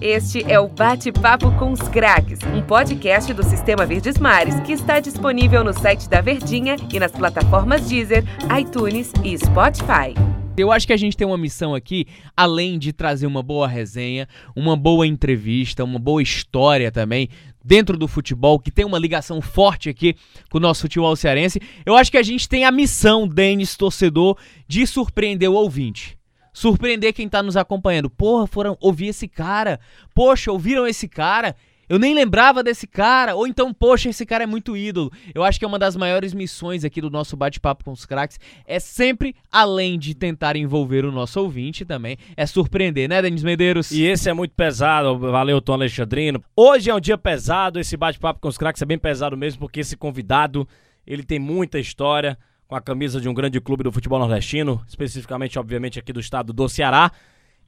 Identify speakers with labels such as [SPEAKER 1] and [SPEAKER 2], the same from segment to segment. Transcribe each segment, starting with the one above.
[SPEAKER 1] Este é o Bate-Papo com os Craques, um podcast do Sistema Verdes Mares que está disponível no site da Verdinha e nas plataformas Deezer, iTunes e Spotify.
[SPEAKER 2] Eu acho que a gente tem uma missão aqui, além de trazer uma boa resenha, uma boa entrevista, uma boa história também dentro do futebol, que tem uma ligação forte aqui com o nosso futebol cearense. Eu acho que a gente tem a missão, Denis, torcedor, de surpreender o ouvinte surpreender quem tá nos acompanhando. Porra, foram ouvir esse cara. Poxa, ouviram esse cara? Eu nem lembrava desse cara. Ou então, poxa, esse cara é muito ídolo. Eu acho que é uma das maiores missões aqui do nosso bate-papo com os craques. É sempre, além de tentar envolver o nosso ouvinte também, é surpreender, né, Denis Medeiros?
[SPEAKER 3] E esse é muito pesado. Valeu, Tom Alexandrino. Hoje é um dia pesado. Esse bate-papo com os craques é bem pesado mesmo, porque esse convidado, ele tem muita história com a camisa de um grande clube do futebol nordestino, especificamente, obviamente, aqui do estado do Ceará,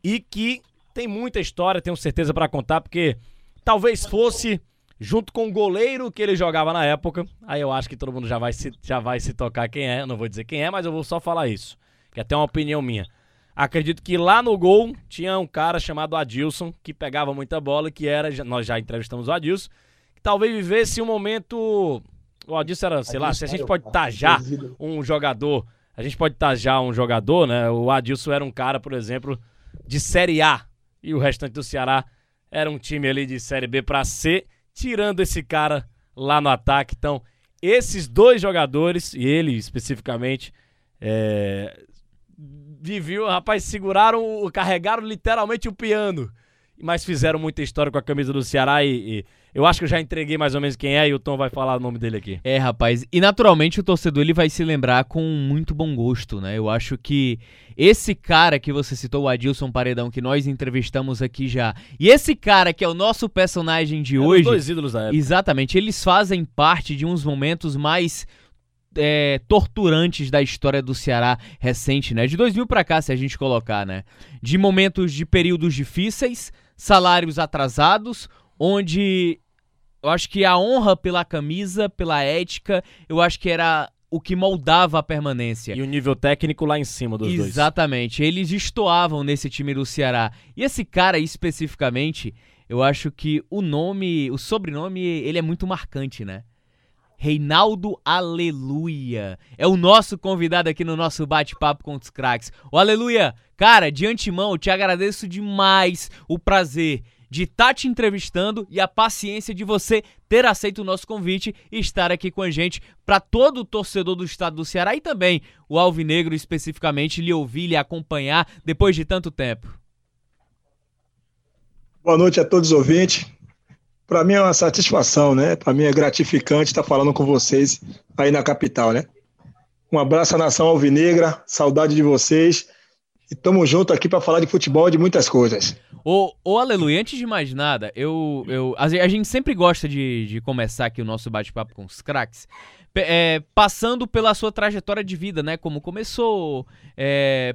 [SPEAKER 3] e que tem muita história, tenho certeza para contar, porque talvez fosse junto com o goleiro que ele jogava na época. Aí eu acho que todo mundo já vai se, já vai se tocar quem é, não vou dizer quem é, mas eu vou só falar isso, que é até uma opinião minha. Acredito que lá no gol tinha um cara chamado Adilson, que pegava muita bola, que era, nós já entrevistamos o Adilson, que talvez vivesse um momento o Adilson era, sei lá, se a gente pode tajar um jogador, a gente pode tajar um jogador, né? O Adilson era um cara, por exemplo, de Série A e o restante do Ceará era um time ali de Série B para C, tirando esse cara lá no ataque. Então, esses dois jogadores, e ele especificamente, é, viviam, rapaz, seguraram, carregaram literalmente o piano, mas fizeram muita história com a camisa do Ceará e, e eu acho que eu já entreguei mais ou menos quem é e o Tom vai falar o nome dele aqui.
[SPEAKER 2] É, rapaz. E naturalmente o torcedor ele vai se lembrar com muito bom gosto, né? Eu acho que esse cara que você citou, o Adilson Paredão, que nós entrevistamos aqui já, e esse cara que é o nosso personagem de hoje. Os
[SPEAKER 3] dois ídolos da época.
[SPEAKER 2] Exatamente. Eles fazem parte de uns momentos mais é, torturantes da história do Ceará recente, né? De 2000 para cá, se a gente colocar, né? De momentos de períodos difíceis, salários atrasados, onde eu acho que a honra pela camisa, pela ética, eu acho que era o que moldava a permanência.
[SPEAKER 3] E o nível técnico lá em cima dos
[SPEAKER 2] Exatamente.
[SPEAKER 3] dois.
[SPEAKER 2] Exatamente. Eles estoavam nesse time do Ceará. E esse cara especificamente, eu acho que o nome, o sobrenome, ele é muito marcante, né? Reinaldo Aleluia. É o nosso convidado aqui no nosso bate-papo com os craques. O Aleluia, cara, de antemão, eu te agradeço demais o prazer de estar tá te entrevistando e a paciência de você ter aceito o nosso convite e estar aqui com a gente para todo o torcedor do estado do Ceará e também o Alvinegro especificamente lhe ouvir, lhe acompanhar depois de tanto tempo.
[SPEAKER 4] Boa noite a todos os ouvintes. Para mim é uma satisfação, né? Para mim é gratificante estar falando com vocês aí na capital, né? Um abraço à nação alvinegra, saudade de vocês. E tamo junto aqui para falar de futebol e de muitas coisas.
[SPEAKER 2] Ô, ô Aleluia, antes de mais nada, eu, eu, a, gente sempre gosta de, de começar aqui o nosso bate-papo com os craques, é, passando pela sua trajetória de vida, né? Como começou, é,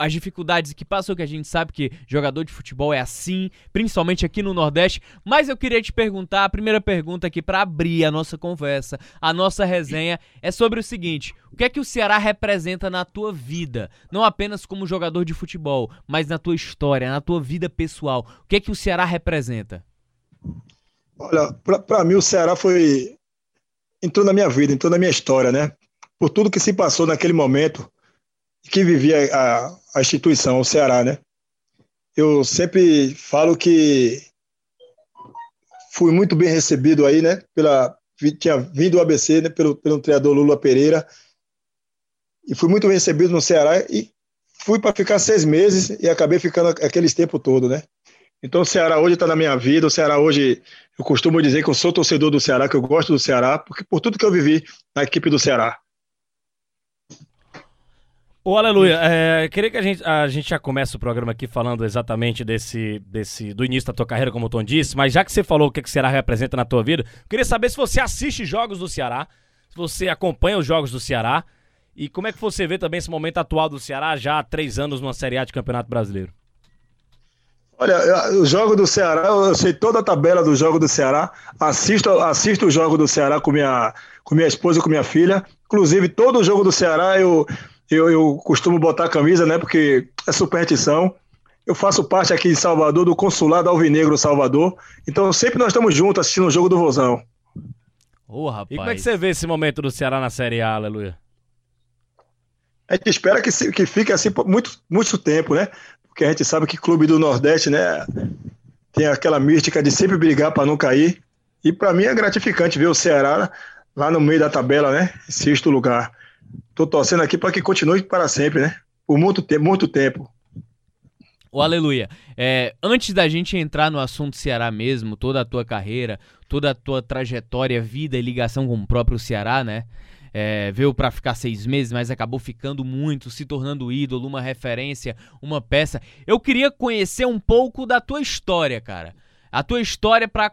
[SPEAKER 2] as dificuldades que passou, que a gente sabe que jogador de futebol é assim, principalmente aqui no Nordeste. Mas eu queria te perguntar, a primeira pergunta aqui para abrir a nossa conversa, a nossa resenha, é sobre o seguinte: o que é que o Ceará representa na tua vida? Não apenas como jogador de futebol, mas na tua história, na tua vida pessoal. O que é que o Ceará representa?
[SPEAKER 4] Olha, para mim o Ceará foi. entrou na minha vida, entrou na minha história, né? Por tudo que se passou naquele momento que vivia a, a instituição, o Ceará, né? Eu sempre falo que fui muito bem recebido aí, né? Pela, tinha vindo o ABC, né? Pelo, pelo treinador Lula Pereira. E fui muito bem recebido no Ceará e fui para ficar seis meses e acabei ficando aqueles tempo todo, né? Então o Ceará hoje está na minha vida. O Ceará hoje, eu costumo dizer que eu sou torcedor do Ceará, que eu gosto do Ceará, porque por tudo que eu vivi na equipe do Ceará.
[SPEAKER 3] Ô, Aleluia, é, queria que a gente, a gente já comece o programa aqui falando exatamente desse, desse do início da tua carreira, como o Tom disse, mas já que você falou o que, que o Ceará representa na tua vida, queria saber se você assiste jogos do Ceará, se você acompanha os jogos do Ceará, e como é que você vê também esse momento atual do Ceará, já há três anos numa Série A de Campeonato Brasileiro?
[SPEAKER 4] Olha, o jogo do Ceará, eu sei toda a tabela do jogo do Ceará, assisto, assisto o jogo do Ceará com minha, com minha esposa e com minha filha, inclusive todo o jogo do Ceará eu eu, eu costumo botar a camisa, né? Porque é superstição. eu faço parte aqui em Salvador do Consulado Alvinegro Salvador. Então sempre nós estamos juntos assistindo o jogo do Vozão.
[SPEAKER 3] Ô, oh, rapaz. E como é que você vê esse momento do Ceará na Série A, aleluia?
[SPEAKER 4] A gente espera que, que fique assim por muito, muito tempo, né? Porque a gente sabe que clube do Nordeste, né, tem aquela mística de sempre brigar para não cair. E para mim é gratificante ver o Ceará lá no meio da tabela, né? Em sexto lugar. Tô torcendo aqui para que continue para sempre, né? Por muito tempo, muito tempo.
[SPEAKER 2] O aleluia. É, antes da gente entrar no assunto Ceará mesmo, toda a tua carreira, toda a tua trajetória, vida e ligação com o próprio Ceará, né? É, veio para ficar seis meses, mas acabou ficando muito, se tornando ídolo, uma referência, uma peça. Eu queria conhecer um pouco da tua história, cara. A tua história para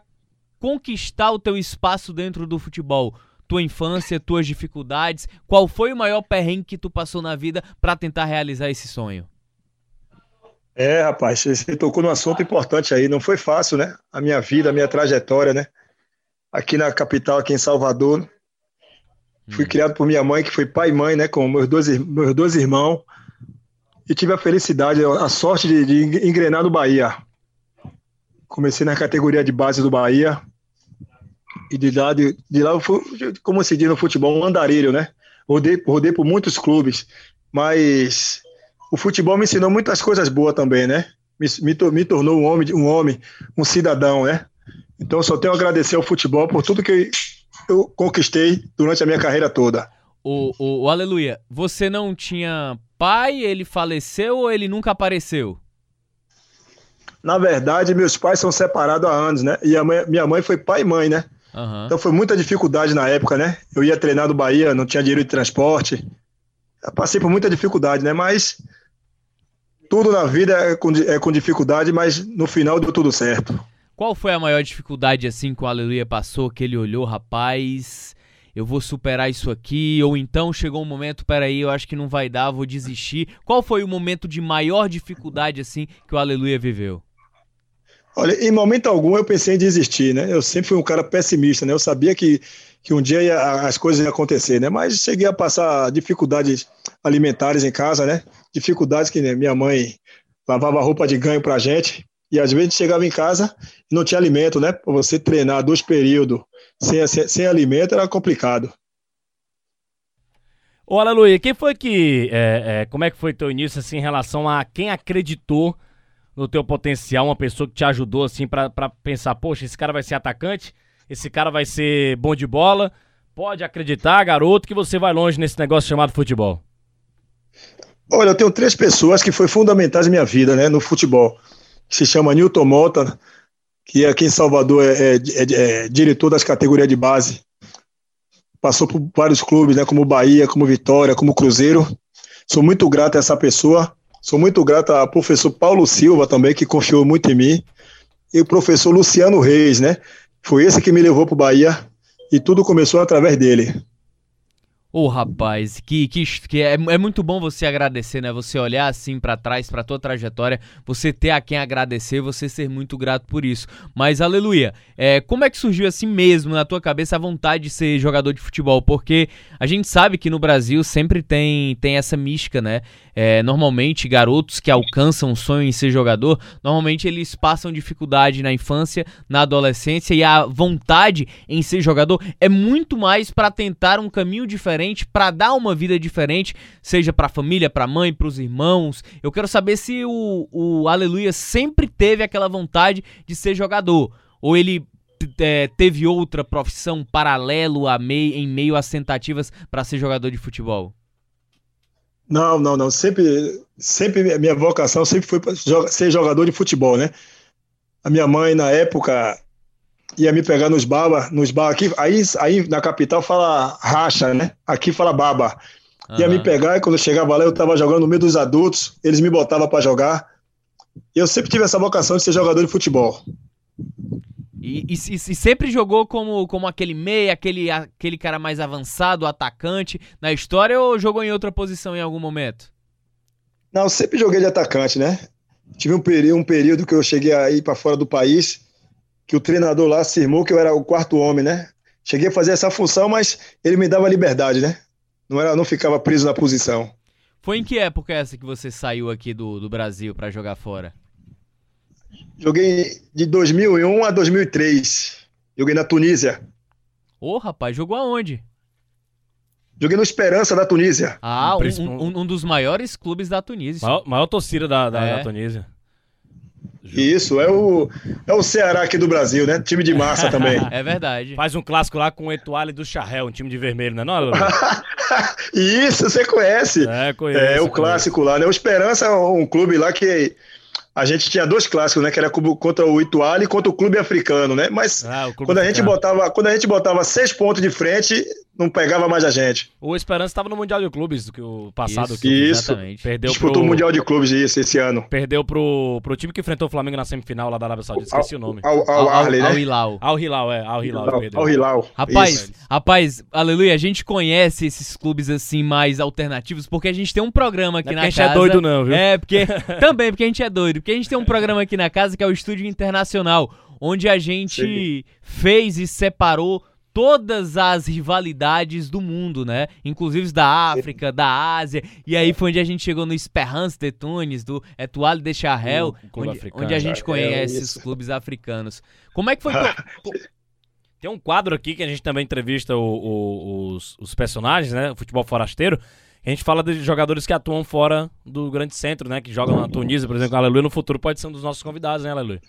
[SPEAKER 2] conquistar o teu espaço dentro do futebol. Tua infância, tuas dificuldades. Qual foi o maior perrengue que tu passou na vida para tentar realizar esse sonho?
[SPEAKER 4] É, rapaz, você tocou num assunto importante aí. Não foi fácil, né? A minha vida, a minha trajetória, né? Aqui na capital, aqui em Salvador. Hum. Fui criado por minha mãe, que foi pai e mãe, né? Com meus dois, meus dois irmãos. E tive a felicidade, a sorte de, de engrenar no Bahia. Comecei na categoria de base do Bahia. E de lá, de, de lá eu fui, como se diz no futebol, um andarilho, né? Rodei, rodei por muitos clubes. Mas o futebol me ensinou muitas coisas boas também, né? Me, me, me tornou um homem, um homem, um cidadão, né? Então só tenho a agradecer ao futebol por tudo que eu conquistei durante a minha carreira toda.
[SPEAKER 2] O, o, o Aleluia, você não tinha pai, ele faleceu ou ele nunca apareceu?
[SPEAKER 4] Na verdade, meus pais são separados há anos, né? E a mãe, minha mãe foi pai e mãe, né? Uhum. Então foi muita dificuldade na época, né? Eu ia treinar no Bahia, não tinha dinheiro de transporte. Eu passei por muita dificuldade, né? Mas tudo na vida é com, é com dificuldade, mas no final deu tudo certo.
[SPEAKER 2] Qual foi a maior dificuldade assim que o Aleluia passou, que ele olhou, rapaz, eu vou superar isso aqui, ou então chegou um momento, peraí, eu acho que não vai dar, vou desistir. Qual foi o momento de maior dificuldade assim que o Aleluia viveu?
[SPEAKER 4] Olha, em momento algum eu pensei em desistir, né? Eu sempre fui um cara pessimista, né? Eu sabia que, que um dia ia, as coisas iam acontecer, né? Mas cheguei a passar dificuldades alimentares em casa, né? Dificuldades que né, minha mãe lavava roupa de ganho pra gente, e às vezes chegava em casa e não tinha alimento, né? Para você treinar dois períodos sem, sem, sem, alimento era complicado.
[SPEAKER 3] Ô, Aleluia, quem foi que. É, é, como é que foi teu início assim, em relação a quem acreditou no teu potencial, uma pessoa que te ajudou assim para pensar, poxa, esse cara vai ser atacante, esse cara vai ser bom de bola. Pode acreditar, garoto, que você vai longe nesse negócio chamado futebol.
[SPEAKER 4] Olha, eu tenho três pessoas que foram fundamentais na minha vida, né, no futebol. Se chama Newton Mota, que aqui em Salvador é, é, é, é diretor das categorias de base. Passou por vários clubes, né, como Bahia, como Vitória, como Cruzeiro. Sou muito grato a essa pessoa. Sou muito grato ao professor Paulo Silva também, que confiou muito em mim, e o professor Luciano Reis, né? Foi esse que me levou para o Bahia e tudo começou através dele.
[SPEAKER 2] Ô oh, rapaz, que, que, que é, é, muito bom você agradecer, né? Você olhar assim para trás, para tua trajetória, você ter a quem agradecer, você ser muito grato por isso. Mas aleluia, é, como é que surgiu assim mesmo na tua cabeça a vontade de ser jogador de futebol? Porque a gente sabe que no Brasil sempre tem, tem essa mística, né? É, normalmente, garotos que alcançam o sonho em ser jogador, normalmente eles passam dificuldade na infância, na adolescência e a vontade em ser jogador é muito mais para tentar um caminho diferente, para dar uma vida diferente, seja para a família, para a mãe, para os irmãos. Eu quero saber se o, o Aleluia sempre teve aquela vontade de ser jogador ou ele é, teve outra profissão paralelo a mei, em meio às tentativas para ser jogador de futebol?
[SPEAKER 4] Não, não, não. Sempre, sempre minha vocação sempre foi ser jogador de futebol, né? A minha mãe na época ia me pegar nos baba, nos bar aqui, aí, aí na capital fala racha, né? Aqui fala baba. Ia uhum. me pegar e quando eu chegava lá eu estava jogando no meio dos adultos, eles me botavam para jogar. Eu sempre tive essa vocação de ser jogador de futebol.
[SPEAKER 2] E, e, e, sempre jogou como, como aquele meia, aquele, aquele cara mais avançado, atacante na história ou jogou em outra posição em algum momento?
[SPEAKER 4] Não, sempre joguei de atacante, né? Tive um período, um período que eu cheguei a ir para fora do país, que o treinador lá afirmou que eu era o quarto homem, né? Cheguei a fazer essa função, mas ele me dava liberdade, né? Não, era, não ficava preso na posição.
[SPEAKER 2] Foi em que época essa que você saiu aqui do, do Brasil para jogar fora?
[SPEAKER 4] Joguei de 2001 a 2003. Joguei na Tunísia.
[SPEAKER 2] Ô, rapaz, jogou aonde?
[SPEAKER 4] Joguei no Esperança da Tunísia.
[SPEAKER 2] Ah,
[SPEAKER 3] Um
[SPEAKER 2] um, um- um dos maiores clubes da Tunísia.
[SPEAKER 3] Maior, maior torcida da, da,
[SPEAKER 2] É.
[SPEAKER 3] da Tunísia.
[SPEAKER 4] Isso, é o, é o Ceará aqui do Brasil, né? Time de massa também.
[SPEAKER 2] É verdade.
[SPEAKER 3] Faz um clássico lá com o Etoile do Charrel, um time de vermelho, né? Não?
[SPEAKER 4] Isso, você conhece.
[SPEAKER 3] É, conheço.
[SPEAKER 4] É, o
[SPEAKER 3] conheço.
[SPEAKER 4] clássico lá, né? O Esperança é um clube lá que a gente tinha dois clássicos, né? Que era contra o Ituali e contra o clube africano, né? Mas
[SPEAKER 3] Ah,
[SPEAKER 4] quando a gente
[SPEAKER 3] africano.
[SPEAKER 4] botava, quando a gente botava seis pontos de frente, não pegava mais a gente.
[SPEAKER 3] O Esperança estava no Mundial de Clubes do que o passado.
[SPEAKER 2] Isso,
[SPEAKER 3] que
[SPEAKER 4] Isso.
[SPEAKER 2] exatamente.
[SPEAKER 3] Perdeu
[SPEAKER 4] Disputou
[SPEAKER 3] pro,
[SPEAKER 4] o Mundial de Clubes isso, esse ano.
[SPEAKER 3] Perdeu pro, pro time que enfrentou o Flamengo na semifinal lá da Arábia Saudita. Esqueci o nome.
[SPEAKER 4] Ao, ao, Arley,
[SPEAKER 2] ao
[SPEAKER 4] né?
[SPEAKER 2] Hilal.
[SPEAKER 3] Al Hilal, é. Al Hilal.
[SPEAKER 4] Ao,
[SPEAKER 3] perdeu.
[SPEAKER 4] ao Hilal.
[SPEAKER 2] Rapaz,
[SPEAKER 4] Isso.
[SPEAKER 2] rapaz, aleluia, a gente conhece esses clubes assim mais alternativos porque a gente tem um programa aqui
[SPEAKER 3] Não é
[SPEAKER 2] na
[SPEAKER 3] porque a gente
[SPEAKER 2] casa.
[SPEAKER 3] é doido não, viu?
[SPEAKER 2] É, porque também porque a gente é doido, porque a gente tem um programa aqui na casa que é o Estúdio Internacional, onde a gente
[SPEAKER 4] Sim.
[SPEAKER 2] fez e separou todas as rivalidades do mundo, né? Inclusive da África, da Ásia, e aí foi onde a gente chegou no Esperance de Tunis, do Etoile de Charrel, onde, onde a gente
[SPEAKER 4] É,
[SPEAKER 2] conhece
[SPEAKER 4] isso.
[SPEAKER 2] esses clubes africanos. Como é que foi? pro-
[SPEAKER 3] Tem um quadro aqui que a gente também entrevista o- o- os, os personagens, né? O futebol forasteiro. A gente fala de jogadores que atuam fora do grande centro, né? Que jogam na Tunísia, por exemplo. Aleluia no futuro pode ser um dos nossos convidados, né, Aleluia?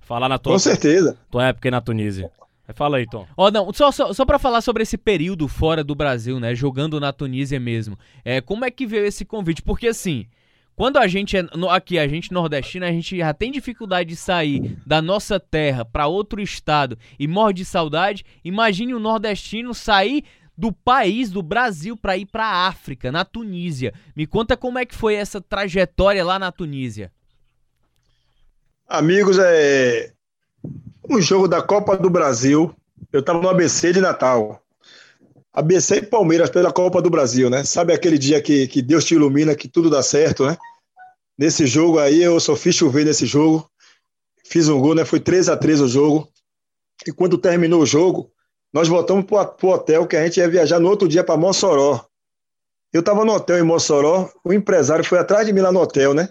[SPEAKER 3] Falar na tua,
[SPEAKER 4] Com certeza.
[SPEAKER 3] tua época aí na Tunísia. Aí Fala aí, Tom.
[SPEAKER 2] Ó, não, só, só, só pra falar sobre esse período fora do Brasil, né? Jogando na Tunísia mesmo. É, como é que veio esse convite? Porque assim, quando a gente é. no- aqui, a gente nordestina, a gente já tem dificuldade de sair da nossa terra pra outro estado e morre de saudade. Imagine um nordestino sair do país, do Brasil, pra ir pra África, na Tunísia. Me conta como é que foi essa trajetória lá na Tunísia.
[SPEAKER 4] Amigos, é um jogo da Copa do Brasil. Eu estava no ABC de Natal. ABC e Palmeiras pela Copa do Brasil, né? Sabe aquele dia que, que Deus te ilumina, que tudo dá certo, né? Nesse jogo aí, eu só fiz chover nesse jogo. Fiz um gol, né? Foi 3 a 3 o jogo. E quando terminou o jogo, nós voltamos para o hotel que a gente ia viajar no outro dia para Mossoró. Eu estava no hotel em Mossoró, o empresário foi atrás de mim lá no hotel, né?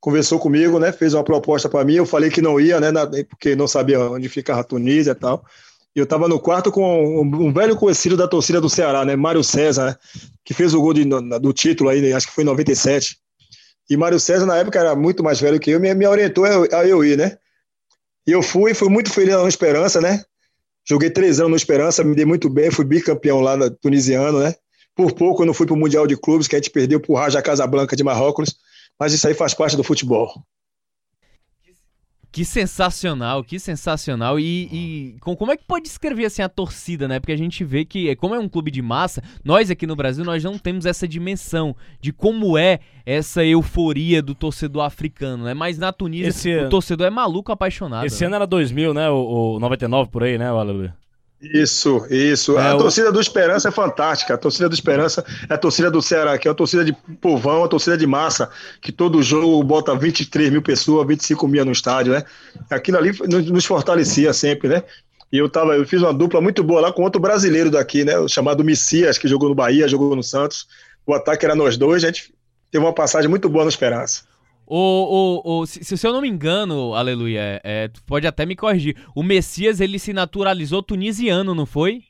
[SPEAKER 4] Conversou comigo, né? Fez uma proposta para mim. Eu falei que não ia, né? na- Porque não sabia onde ficava a Tunísia e tal. E eu estava no quarto com um, um velho conhecido da torcida do Ceará, né? Mário César, né? que fez o gol de- do título aí, né? acho que foi em 97. E Mário César, na época, era muito mais velho que eu, me, me orientou a eu, ir, né? E eu fui, fui muito feliz lá no Esperança, né? Joguei três anos no Esperança, me dei muito bem, fui bicampeão lá na, tunisiano, né? Por pouco eu não fui para o Mundial de Clubes, que a gente perdeu para o Raja Casablanca de Marrocos, mas isso aí faz parte do futebol.
[SPEAKER 2] Que sensacional, que sensacional. E, e com- como é que pode descrever assim a torcida, né? Porque a gente vê que, é, como é um clube de massa, nós aqui no Brasil, nós não temos essa dimensão de como é essa euforia do torcedor africano, né? Mas na Tunísia,
[SPEAKER 3] Esse
[SPEAKER 2] o
[SPEAKER 3] ano-
[SPEAKER 2] torcedor é maluco apaixonado.
[SPEAKER 3] Esse
[SPEAKER 2] né?
[SPEAKER 3] ano era 2000, né? O, o 99 por aí, né, o Aleluia?
[SPEAKER 4] Isso, isso.
[SPEAKER 3] É,
[SPEAKER 4] a torcida do Esperança é fantástica. A torcida do Esperança é a torcida do Ceará, que é uma torcida de povão, uma torcida de massa, que todo jogo bota 23 mil pessoas, 25 mil no estádio, né? Aquilo ali nos fortalecia sempre, né? E eu, tava, eu fiz uma dupla muito boa lá com outro brasileiro daqui, né? Chamado Messias, que jogou no Bahia, jogou no Santos. O ataque era nós dois, a gente teve uma passagem muito boa no Esperança.
[SPEAKER 2] O, o, o, se, se eu não me engano, aleluia, é, é, tu pode até me corrigir. O Messias, ele se naturalizou tunisiano, não foi?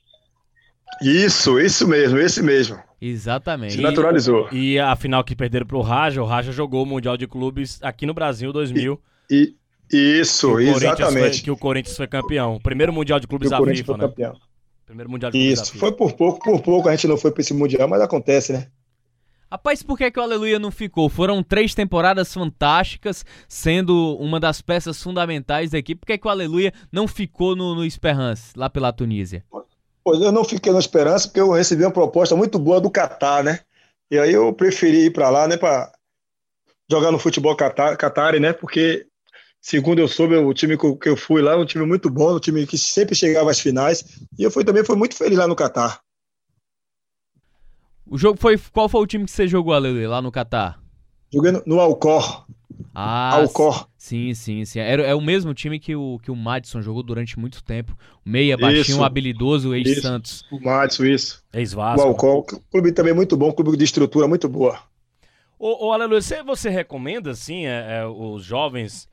[SPEAKER 4] Isso, isso mesmo, esse mesmo.
[SPEAKER 2] Exatamente.
[SPEAKER 4] Se naturalizou.
[SPEAKER 3] E a final que perderam pro Raja, o Raja jogou o Mundial de Clubes aqui no Brasil 2000.
[SPEAKER 4] E,
[SPEAKER 3] que
[SPEAKER 4] isso, exatamente.
[SPEAKER 3] Foi, que o Corinthians foi campeão. Primeiro Mundial de Clubes
[SPEAKER 4] E
[SPEAKER 3] da
[SPEAKER 4] Corinthians
[SPEAKER 3] FIFA,
[SPEAKER 4] foi
[SPEAKER 3] né?
[SPEAKER 4] campeão.
[SPEAKER 3] Primeiro Mundial de Clubes da
[SPEAKER 4] Isso,
[SPEAKER 3] FIFA.
[SPEAKER 4] foi por pouco, por pouco a gente não foi para esse Mundial, mas acontece, né?
[SPEAKER 2] Rapaz, por que, que o Aleluia não ficou? Foram três temporadas fantásticas, sendo uma das peças fundamentais da equipe. Por que, que o Aleluia não ficou no, no lá pela Tunísia?
[SPEAKER 4] Pois eu não fiquei na esperança porque eu recebi uma proposta muito boa do Catar, né? E aí eu preferi ir para lá, né, para jogar no futebol Catar, né? Porque segundo eu soube, o time que eu fui lá é um time muito bom, um time que sempre chegava às finais, e eu fui também fui muito feliz lá no Catar.
[SPEAKER 2] O jogo foi. Qual foi o time que você jogou, Aleluia, lá no Catar?
[SPEAKER 4] Joguei no, no Alcor,
[SPEAKER 2] Ah,
[SPEAKER 4] Alcor.
[SPEAKER 2] sim, sim, sim. Era, é o mesmo time que o, que o Madison jogou durante muito tempo. O meia, baixinho,
[SPEAKER 4] Isso.
[SPEAKER 2] habilidoso, ex-Santos.
[SPEAKER 4] o Madison, isso. O
[SPEAKER 3] Ex-Vasco.
[SPEAKER 4] Alcor, clube também muito bom, clube de estrutura muito boa.
[SPEAKER 3] Ô, ô Aleluia, você, você recomenda, assim, é, é, os jovens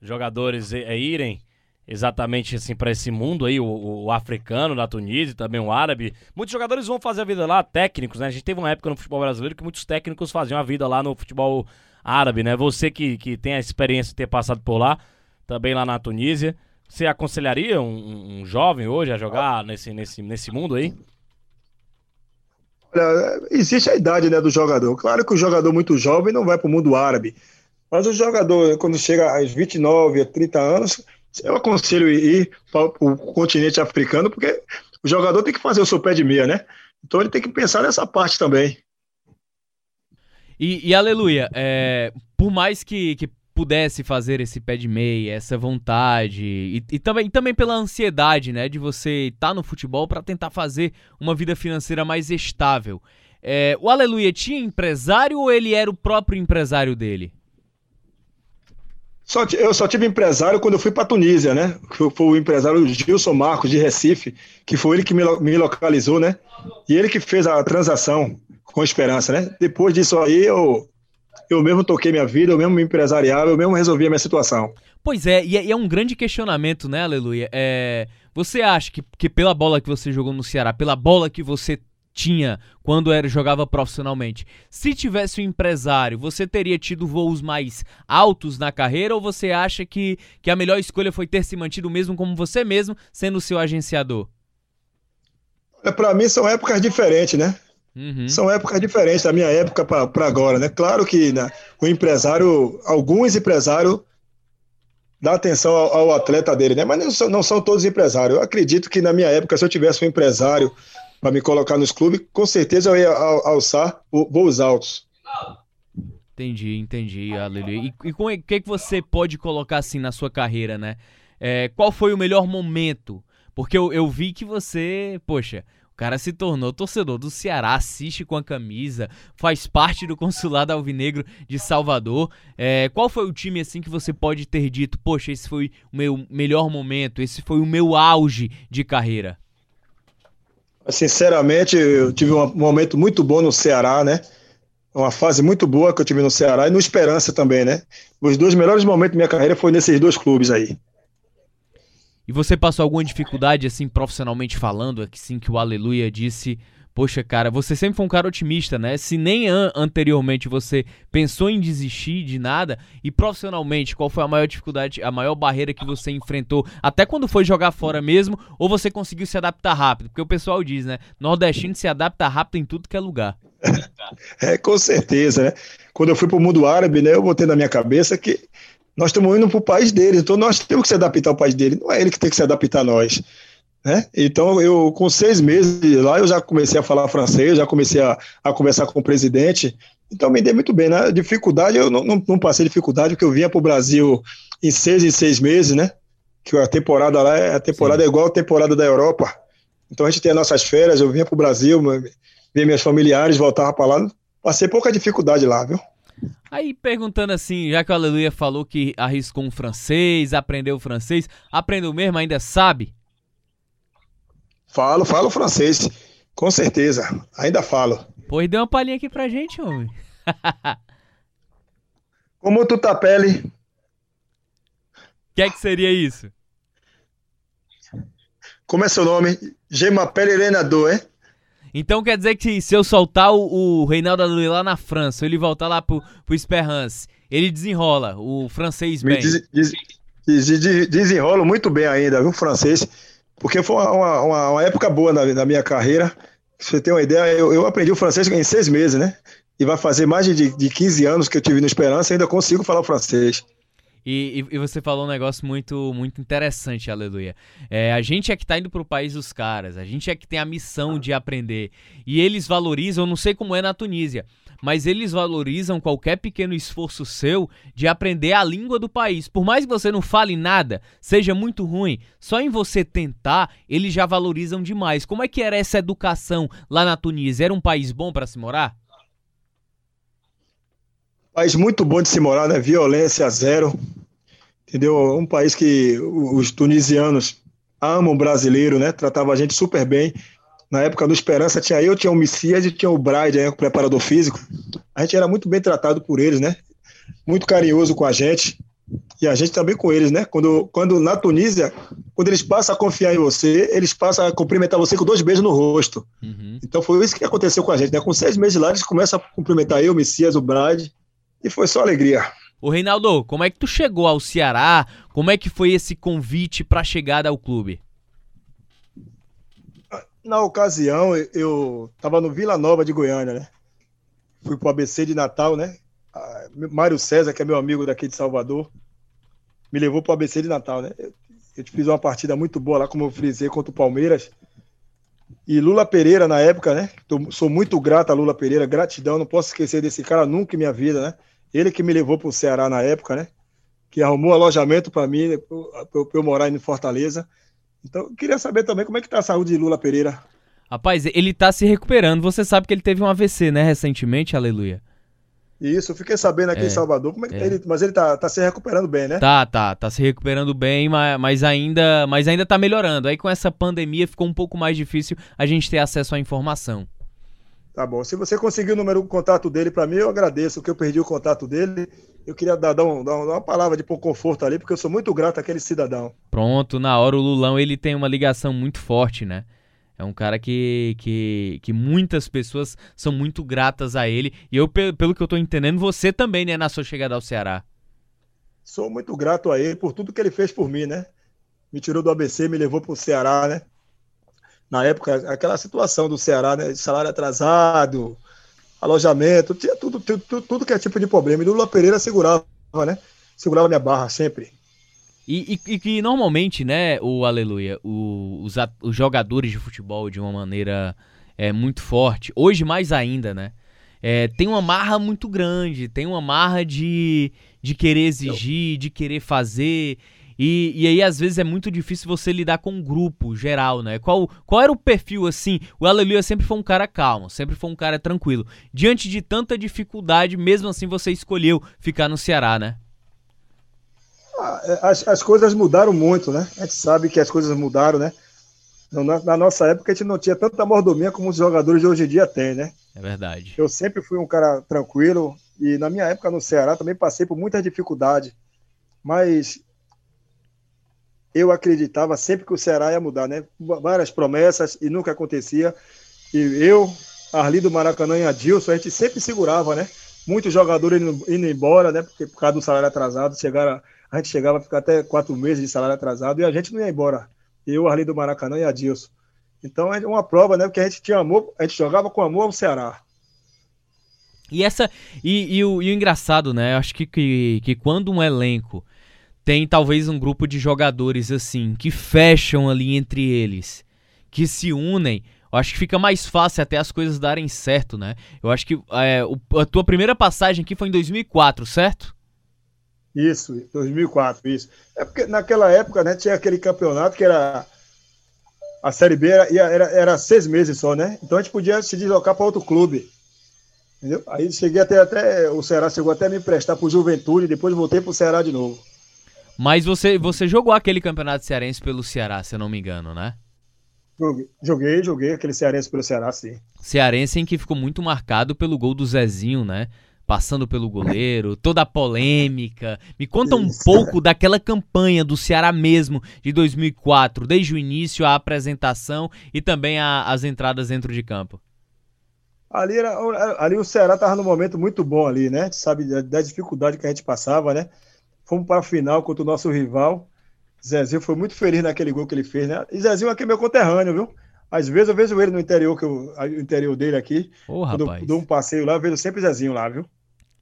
[SPEAKER 3] jogadores é, irem exatamente assim para esse mundo aí, o, o, africano da Tunísia, também o árabe. Muitos jogadores vão fazer a vida lá, técnicos, né? A gente teve uma época no futebol brasileiro que muitos técnicos faziam a vida lá no futebol árabe, né? Você que, que tem a experiência de ter passado por lá, também lá na Tunísia, você aconselharia um, um jovem hoje a jogar nesse, nesse, nesse mundo aí?
[SPEAKER 4] Olha, existe a idade né, do jogador. Claro que o jogador muito jovem não vai para o mundo árabe. Mas o jogador, quando chega aos 29, 30 anos, eu aconselho ir para o continente africano, porque o jogador tem que fazer o seu pé de meia, né? Então ele tem que pensar nessa parte também.
[SPEAKER 2] E, e aleluia, é, por mais que, que pudesse fazer esse pé de meia, essa vontade, e, e também, também pela ansiedade, né, de você estar tá no futebol para tentar fazer uma vida financeira mais estável. É, o Aleluia tinha empresário ou ele era o próprio empresário dele?
[SPEAKER 4] Só, eu só tive empresário quando eu fui para Tunísia, né? Foi, o empresário Gilson Marcos, de Recife, que foi ele que me, me localizou, né? E ele que fez a transação com esperança, né? Depois disso aí, eu, eu mesmo toquei minha vida, eu mesmo me empresariava, eu mesmo resolvi a minha situação.
[SPEAKER 2] Pois é, e é, e é um grande questionamento, né, Aleluia? É, você acha que, que pela bola que você jogou no Ceará, pela bola que você tinha quando era jogava profissionalmente. Se tivesse um empresário, você teria tido voos mais altos na carreira ou você acha que, que a melhor escolha foi ter se mantido mesmo como você mesmo, sendo o seu agenciador?
[SPEAKER 4] É, para mim são épocas diferentes, né? Uhum. São épocas diferentes da minha época para agora, né? Claro que né, o empresário, alguns empresários dá atenção ao, ao, atleta dele, né? Mas não são, não são todos empresários. Eu acredito que na minha época, se eu tivesse um empresário para me colocar nos clubes, com certeza eu ia alçar voos altos.
[SPEAKER 2] Entendi, entendi, Aleluia. E, o que, que você pode colocar assim na sua carreira, né? É, qual foi o melhor momento? Porque eu, eu vi que você, poxa, o cara se tornou torcedor do Ceará, assiste com a camisa, faz parte do consulado alvinegro de Salvador. É, qual foi o time assim que você pode ter dito, poxa, esse foi o meu melhor momento, esse foi o meu auge de carreira?
[SPEAKER 4] Sinceramente, eu tive um momento muito bom no Ceará, né? Uma fase muito boa que eu tive no Ceará e no Esperança também, né? Os dois melhores momentos da minha carreira foram nesses dois clubes aí.
[SPEAKER 2] E você passou alguma dificuldade, assim, profissionalmente falando, assim, que o Aleluia disse Poxa, cara, você sempre foi um cara otimista, né? Se nem an anteriormente você pensou em desistir de nada, e profissionalmente, qual foi a maior dificuldade, a maior barreira que você enfrentou, até quando foi jogar fora mesmo, ou você conseguiu se adaptar rápido? Porque o pessoal diz, né? Nordestino se adapta rápido em tudo que é lugar.
[SPEAKER 4] É, com certeza, né? Quando eu fui para o mundo árabe, né, eu botei na minha cabeça que nós estamos indo para o país dele, então nós temos que se adaptar ao país dele, não é ele que tem que se adaptar a nós. Né? Então, eu, com seis meses lá, eu já comecei a falar francês, já comecei a, a conversar com o presidente. Então, me dei muito bem. Né? Dificuldade, eu não, não, não passei dificuldade, porque eu vinha para o Brasil em seis em seis meses, né? Que a temporada lá é a temporada é igual a temporada da Europa. Então, a gente tem as nossas férias, eu vinha para o Brasil, ver meus familiares, voltava para lá. Passei pouca dificuldade lá, viu?
[SPEAKER 2] Aí perguntando assim, já que o Aleluia falou que arriscou um francês, aprendeu francês, aprendeu mesmo, ainda sabe?
[SPEAKER 4] Falo, falo francês. Com certeza. Ainda falo.
[SPEAKER 2] Pois dê uma palhinha aqui pra gente, homem.
[SPEAKER 4] Como tu tá pele? O
[SPEAKER 2] que é que seria isso?
[SPEAKER 4] Como é seu nome? Je m'appelle Renador, é?
[SPEAKER 2] Então quer dizer que se eu soltar o, o Reinaldo Aluí lá na França, ele voltar lá pro, pro Esperance, ele desenrola o francês bem. Des, des,
[SPEAKER 4] des, desenrola muito bem ainda, viu, francês? Porque foi uma, uma, uma época boa na, na, minha carreira. você tem uma ideia, eu, eu, aprendi o francês em seis meses, né? E vai fazer mais de, de 15 anos que eu tive no Esperança e ainda consigo falar francês.
[SPEAKER 2] E, e, você falou um negócio muito, muito interessante, aleluia. É, a gente é que tá indo pro país dos caras, a gente é que tem a missão de aprender. E eles valorizam, não sei como é na Tunísia, mas eles valorizam qualquer pequeno esforço seu de aprender a língua do país. Por mais que você não fale nada, seja muito ruim, só em você tentar, eles já valorizam demais. Como é que era essa educação lá na Tunísia? Era um país bom para se morar?
[SPEAKER 4] País muito bom de se morar, né? Violência zero. Entendeu? Um país que os tunisianos amam o brasileiro, né? Tratava a gente super bem. Na época do Esperança tinha eu, tinha o Messias e tinha o Bride, né, o preparador físico. A gente era muito bem tratado por eles, né? Muito carinhoso com a gente. E a gente também com eles, né? Quando, quando na Tunísia, quando eles passam a confiar em você, eles passam a cumprimentar você com dois beijos no rosto. Uhum. Então foi isso que aconteceu com a gente, né? Com seis meses lá, eles começam a cumprimentar eu, o Messias, o Brad, e foi só alegria.
[SPEAKER 2] Ô Reinaldo, como é que tu chegou ao Ceará? Como é que foi esse convite para a chegada ao clube?
[SPEAKER 4] Na ocasião, eu estava no Vila Nova de Goiânia, né? Fui pro ABC de Natal, né? Mário César, que é meu amigo daqui de Salvador, me levou para o ABC de Natal, né? Eu, fiz uma partida muito boa lá, como eu frisei, contra o Palmeiras. E Lula Pereira, na época, né? Tô, sou muito grato a Lula Pereira, gratidão, não posso esquecer desse cara nunca em minha vida, né? Ele que me levou para o Ceará na época, né? Que arrumou alojamento para mim, né? para eu morar em Fortaleza. Então, eu queria saber também como é que tá a saúde de Lula Pereira.
[SPEAKER 2] Rapaz, ele tá se recuperando. Você sabe que ele teve um AVC, né, recentemente, aleluia.
[SPEAKER 4] Isso, eu fiquei sabendo aqui é, em Salvador, como é que é. ele, mas ele tá, tá se recuperando bem, né?
[SPEAKER 2] Tá, tá, tá se recuperando bem, mas, mas, ainda, mas ainda tá melhorando. Aí com essa pandemia ficou um pouco mais difícil a gente ter acesso à informação.
[SPEAKER 4] Tá bom. Se você conseguir o número, o contato dele para mim, eu agradeço, que eu perdi o contato dele. Eu queria dar, dar, um, dar uma palavra de conforto ali, porque eu sou muito grato àquele cidadão.
[SPEAKER 2] Pronto, na hora o Lulão ele tem uma ligação muito forte, né? É um cara que, que, que muitas pessoas são muito gratas a ele. E eu, pelo que eu tô entendendo, você também, né, na sua chegada ao Ceará.
[SPEAKER 4] Sou muito grato a ele por tudo que ele fez por mim, né? Me tirou do ABC, me levou para o Ceará, né? Na época, aquela situação do Ceará, né? Salário atrasado, alojamento, tinha tudo, tudo, tudo que é tipo de problema. E Lula Pereira segurava, né? Segurava minha barra sempre.
[SPEAKER 2] E, e, e, que normalmente, né, o Aleluia, o, os, os, jogadores de futebol de uma maneira é, muito forte, hoje mais ainda, né? É, tem uma marra muito grande, tem uma marra de, de querer exigir, de querer fazer. E, e aí, às vezes, é muito difícil você lidar com um grupo geral, né? Qual, qual era o perfil, assim? O Aleluia sempre foi um cara calmo, sempre foi um cara tranquilo. Diante de tanta dificuldade, mesmo assim, você escolheu ficar no Ceará, né?
[SPEAKER 4] Ah, é, as, as coisas mudaram muito, né? A gente sabe que as coisas mudaram, né? Na, na, nossa época a gente não tinha tanta mordomia como os jogadores de hoje em dia têm, né?
[SPEAKER 2] É verdade.
[SPEAKER 4] Eu sempre fui um cara tranquilo e na minha época no Ceará também passei por muita dificuldade, mas eu acreditava sempre que o Ceará ia mudar, né? Várias promessas e nunca acontecia. E eu, Arlindo Maracanã e Adilson, a gente sempre segurava, né? Muitos jogadores indo, indo embora, né? Porque por causa do salário atrasado, chegaram a gente chegava a ficar até quatro meses de salário atrasado e a gente não ia embora. Eu, ali do Maracanã e Adilson. Então é uma prova, né? Porque a gente tinha amor, a gente jogava com amor ao Ceará.
[SPEAKER 2] E essa. E, e, o, e o engraçado, né? Eu acho que, que, que quando um elenco tem talvez um grupo de jogadores assim, que fecham ali entre eles, que se unem, eu acho que fica mais fácil até as coisas darem certo, né? Eu acho que é, a tua primeira passagem aqui foi em 2004, certo?
[SPEAKER 4] Isso, 2004, isso. É porque naquela época, né, tinha aquele campeonato que era a Série B era, era, era seis meses só, né? Então a gente podia se deslocar para outro clube. Entendeu? Aí cheguei até, até. O Ceará chegou até a me emprestar para o Juventude, depois voltei para o Ceará de novo.
[SPEAKER 2] Mas você, você jogou aquele campeonato cearense pelo Ceará, se eu não me engano, né?
[SPEAKER 4] Joguei, joguei aquele cearense pelo Ceará, sim.
[SPEAKER 2] Cearense em que ficou muito marcado pelo gol do Zezinho, né? passando pelo goleiro, toda a polêmica. Me conta um pouco daquela campanha do Ceará mesmo de 2004, desde o início, a apresentação e também a, as entradas dentro de campo.
[SPEAKER 4] Ali, era, ali o Ceará estava num momento muito bom ali, né? Sabe da, dificuldade que a gente passava, né? Fomos para a final contra o nosso rival. Zezinho foi muito feliz naquele gol que ele fez, né? E Zezinho aqui é meu conterrâneo, viu? Às vezes eu vejo ele no interior, que eu, o interior dele aqui.
[SPEAKER 2] Ô, quando
[SPEAKER 4] eu dou um passeio lá, eu vejo sempre Zezinho lá, viu?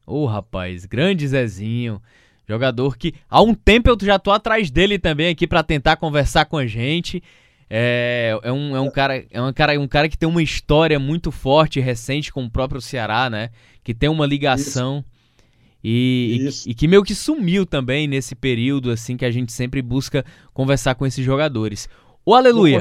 [SPEAKER 2] Ô, rapaz, grande Zezinho. Jogador que há um tempo eu já tô atrás dele também aqui para tentar conversar com a gente. É, é, um, é, um, cara, é um, cara, um cara que tem uma história muito forte recente com o próprio Ceará, né? Que tem uma ligação. E, e, e, que meio que sumiu também nesse período, assim, que a gente sempre busca conversar com esses jogadores. O Aleluia.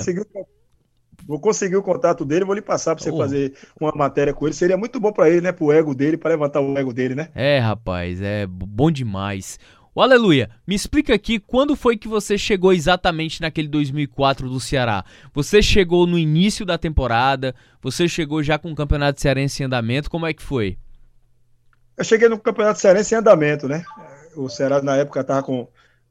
[SPEAKER 4] Vou conseguir o contato dele, vou lhe passar para você oh. fazer uma matéria com ele. Seria muito bom para ele, né? Para o ego dele, para levantar o ego dele, né?
[SPEAKER 2] É, rapaz, é bom demais. O Aleluia, me explica aqui quando foi que você chegou exatamente naquele 2004 do Ceará? Você chegou no início da temporada? Você chegou já com o Campeonato Cearense em andamento? Como é que foi?
[SPEAKER 4] Eu cheguei no Campeonato Cearense em andamento, né? o Ceará na época estava com,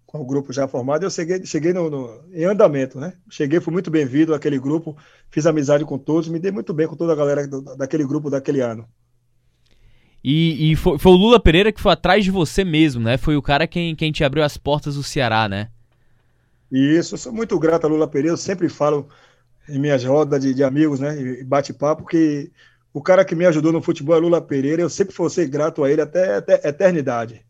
[SPEAKER 4] com o grupo já formado, eu cheguei, cheguei no, no, em andamento, né? Cheguei, fui muito bem-vindo àquele grupo, fiz amizade com todos, me dei muito bem com toda a galera do, daquele grupo daquele ano.
[SPEAKER 2] E, e foi, foi, o Lula Pereira que foi atrás de você mesmo, né? Foi o cara quem, quem te abriu as portas do Ceará, né?
[SPEAKER 4] Isso, eu sou muito grato a Lula Pereira, eu sempre falo em minhas rodas de, de amigos, né? E bate-papo, que o cara que me ajudou no futebol é Lula Pereira, eu sempre vou ser grato a ele até, até eternidade.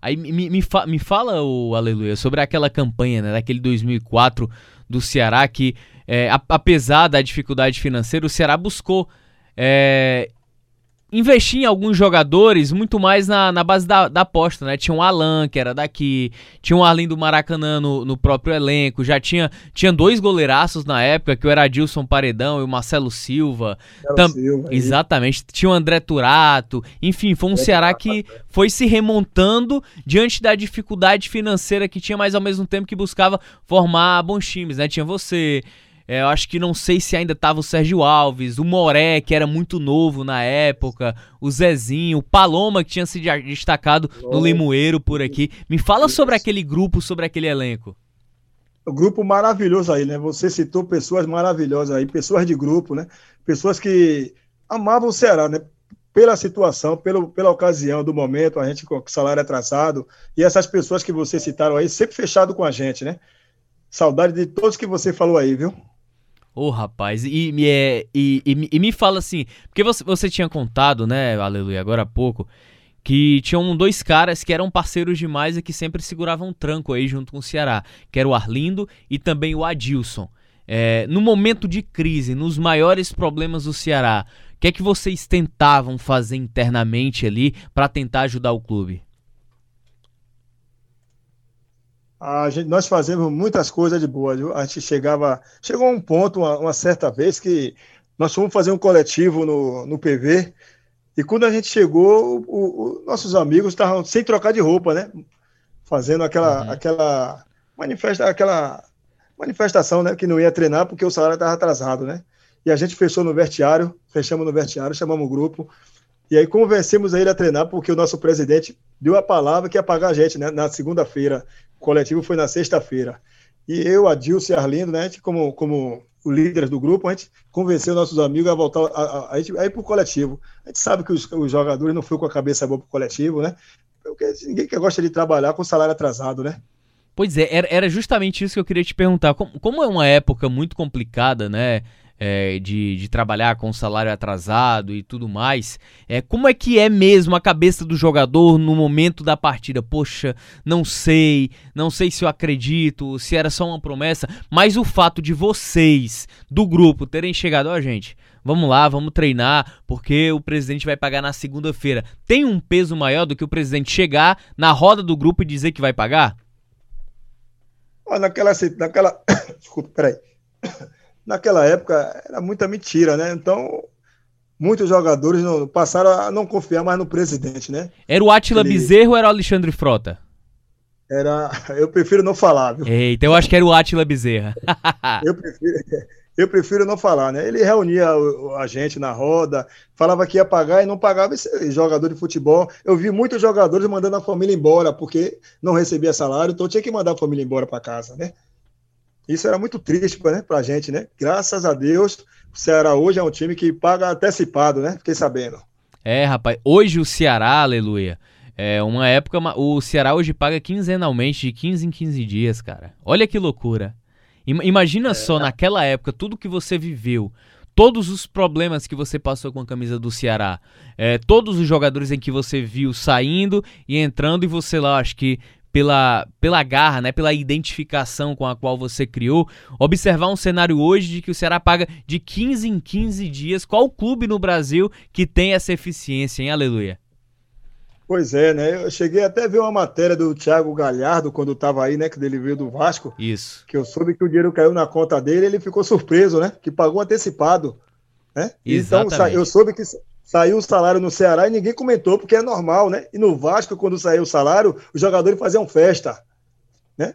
[SPEAKER 2] Aí me, me, fa me fala, o Aleluia, sobre aquela campanha, né, daquele 2004 do Ceará, que é, apesar da dificuldade financeira, o Ceará buscou é, investir em alguns jogadores muito mais na, na base da, da aposta, né? Tinha um Alan, que era daqui, tinha um Arlindo do Maracanã no, no próprio elenco, já tinha, tinha dois goleiraços na época, que o Eradilson Paredão e o Marcelo Silva. Tam, Silva exatamente, tinha o André Turato, enfim, foi um Ceará que foi se remontando diante da dificuldade financeira que tinha, mas ao mesmo tempo que buscava formar bons times, né? Tinha você, é, eu acho que não sei se ainda tava o Sérgio Alves, o Moré, que era muito novo na época, o Zezinho, o Paloma, que tinha se destacado no Limoeiro por aqui. Me fala sobre aquele grupo, sobre aquele elenco.
[SPEAKER 4] O grupo maravilhoso aí, né? Você citou pessoas maravilhosas aí, pessoas de grupo, né? Pessoas que amavam o Ceará, né? Pela situação, pelo, pela ocasião do momento, a gente com salário atrasado, e essas pessoas que você citaram aí, sempre fechado com a gente, né? Saudade de todos que você falou aí, viu?
[SPEAKER 2] Ô, oh, rapaz, e, e, e, e, me fala assim, porque você, você tinha contado, né, aleluia, agora há pouco, que tinham dois caras que eram parceiros demais e que sempre seguravam um tranco aí junto com o Ceará, que era o Arlindo e também o Adilson. É, no momento de crise, nos maiores problemas do Ceará, o que é que vocês tentavam fazer internamente ali para tentar ajudar o clube?
[SPEAKER 4] A gente, nós fazemos muitas coisas de boa. Viu? A gente chegava. Chegou a um ponto, uma, uma, certa vez, que nós fomos fazer um coletivo no, no PV. E quando a gente chegou, o, o, nossos amigos estavam sem trocar de roupa, né? Fazendo aquela, uhum. aquela, manifesta, aquela manifestação, né? Que não ia treinar porque o salário estava atrasado, né? E a gente fechou no vestiário, fechamos no vestiário, chamamos o grupo. E aí convencemos ele a treinar, porque o nosso presidente deu a palavra que ia pagar a gente né, na segunda-feira coletivo foi na sexta-feira. E eu, Adilson e Arlindo, né, a gente, como, como líderes do grupo, a gente convenceu nossos amigos a voltar a, a, a, ir para o coletivo. A gente sabe que os, os jogadores não foram com a cabeça boa para o coletivo, né? Porque ninguém que gosta de trabalhar com salário atrasado, né?
[SPEAKER 2] Pois é, era justamente isso que eu queria te perguntar. Como, como é uma época muito complicada, né? É, de, de trabalhar com salário atrasado e tudo mais. É, como é que é mesmo a cabeça do jogador no momento da partida? Poxa, não sei, não sei se eu acredito, se era só uma promessa, mas o fato de vocês, do grupo, terem chegado, ó, gente, vamos lá, vamos treinar, porque o presidente vai pagar na segunda-feira. Tem um peso maior do que o presidente chegar na roda do grupo e dizer que vai pagar?
[SPEAKER 4] naquela. naquela... Desculpa, peraí naquela época era muita mentira, né? Então, muitos jogadores não, passaram a não confiar mais no presidente, né?
[SPEAKER 2] Era o Atila Ele... Bezerro ou era o Alexandre Frota?
[SPEAKER 4] Era, eu prefiro não falar, viu?
[SPEAKER 2] Eita, eu acho que era o Atila Bezerra.
[SPEAKER 4] eu prefiro, eu prefiro não falar, né? Ele reunia a gente na roda, falava que ia pagar e não pagava esse jogador de futebol. Eu vi muitos jogadores mandando a família embora porque não recebia salário, então tinha que mandar a família embora para casa, né? Isso era muito triste né, para a gente, né? Graças a Deus, o Ceará hoje é um time que paga antecipado, né? Fiquei sabendo.
[SPEAKER 2] É, rapaz. Hoje o Ceará, aleluia. É uma época. O Ceará hoje paga quinzenalmente, de 15 em 15 dias, cara. Olha que loucura. Imagina é. só, naquela época, tudo que você viveu. Todos os problemas que você passou com a camisa do Ceará, é, todos os jogadores em que você viu saindo e entrando, e você lá, acho que pela, pela garra, né, pela identificação com a qual você criou, observar um cenário hoje de que o Ceará paga de 15 em 15 dias. Qual clube no Brasil que tem essa eficiência, hein? Aleluia.
[SPEAKER 4] Pois é, né? Eu cheguei até a ver uma matéria do Thiago Galhardo quando estava aí, né? Que ele veio do Vasco.
[SPEAKER 2] Isso.
[SPEAKER 4] Que eu soube que o dinheiro caiu na conta dele ele ficou surpreso, né? Que pagou antecipado. Né? Exatamente. Então, eu soube que Saiu o salário no Ceará e ninguém comentou, porque é normal, né? E no Vasco, quando saiu o salário, os jogadores faziam festa, né?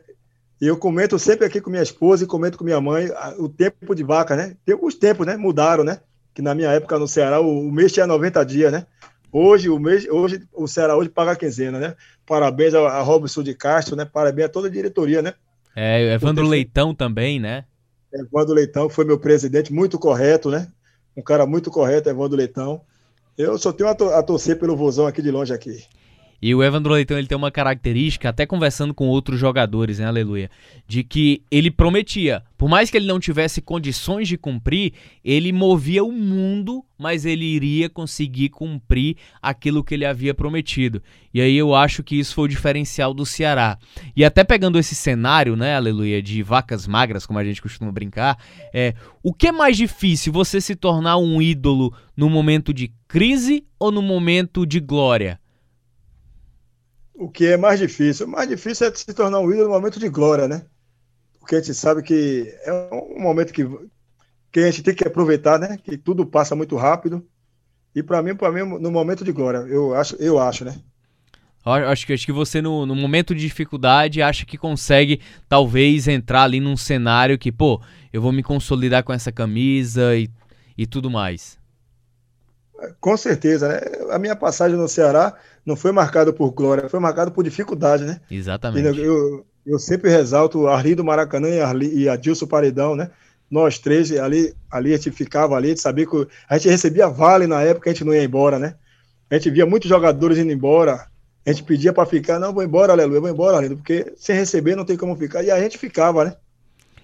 [SPEAKER 4] E eu comento sempre aqui com minha esposa e comento com minha mãe o tempo de vaca, né? Tem os tempos, né? Mudaram, né? Que na minha época no Ceará o, mês tinha 90 dias, né? Hoje, o mês, hoje, o Ceará hoje paga a quinzena, né? Parabéns a, a Robson de Castro, né? Parabéns a toda a diretoria, né?
[SPEAKER 2] É, Evandro Leitão também, né?
[SPEAKER 4] Evandro Leitão, foi meu presidente, muito correto, né? Um cara muito correto, Evandro Leitão. Eu só tenho a, to a torcer pelo vozão aqui de longe aqui.
[SPEAKER 2] E o Evandro Leitão ele tem uma característica, até conversando com outros jogadores, né, aleluia, de que ele prometia, por mais que ele não tivesse condições de cumprir, ele movia o mundo, mas ele iria conseguir cumprir aquilo que ele havia prometido. E aí eu acho que isso foi o diferencial do Ceará. E até pegando esse cenário, né, aleluia, de vacas magras, como a gente costuma brincar, é, o que é mais difícil, você se tornar um ídolo no momento de crise ou no momento de glória?
[SPEAKER 4] O que é mais difícil? O mais difícil é se tornar um ídolo no momento de glória, né? Porque a gente sabe que é um momento que, que a gente tem que aproveitar, né? Que tudo passa muito rápido. E para mim, para mim, no momento de glória, eu acho, eu acho, né?
[SPEAKER 2] Acho que, acho que você, no, no momento de dificuldade, acha que consegue, talvez, entrar ali num cenário que, pô, eu vou me consolidar com essa camisa e, e tudo mais.
[SPEAKER 4] Com certeza, né? A minha passagem no Ceará não foi marcada por glória, foi marcada por dificuldade, né?
[SPEAKER 2] Exatamente.
[SPEAKER 4] Eu, eu sempre ressalto Arli do Maracanã e, Arli, e Adilson Paredão, né? Nós três, ali, ali a gente ficava ali, a gente sabia que a gente recebia vale na época, a gente não ia embora, né? A gente via muitos jogadores indo embora, a gente pedia para ficar, não, vou embora, aleluia, vou embora, aleluia, porque sem receber não tem como ficar, e a gente ficava, né?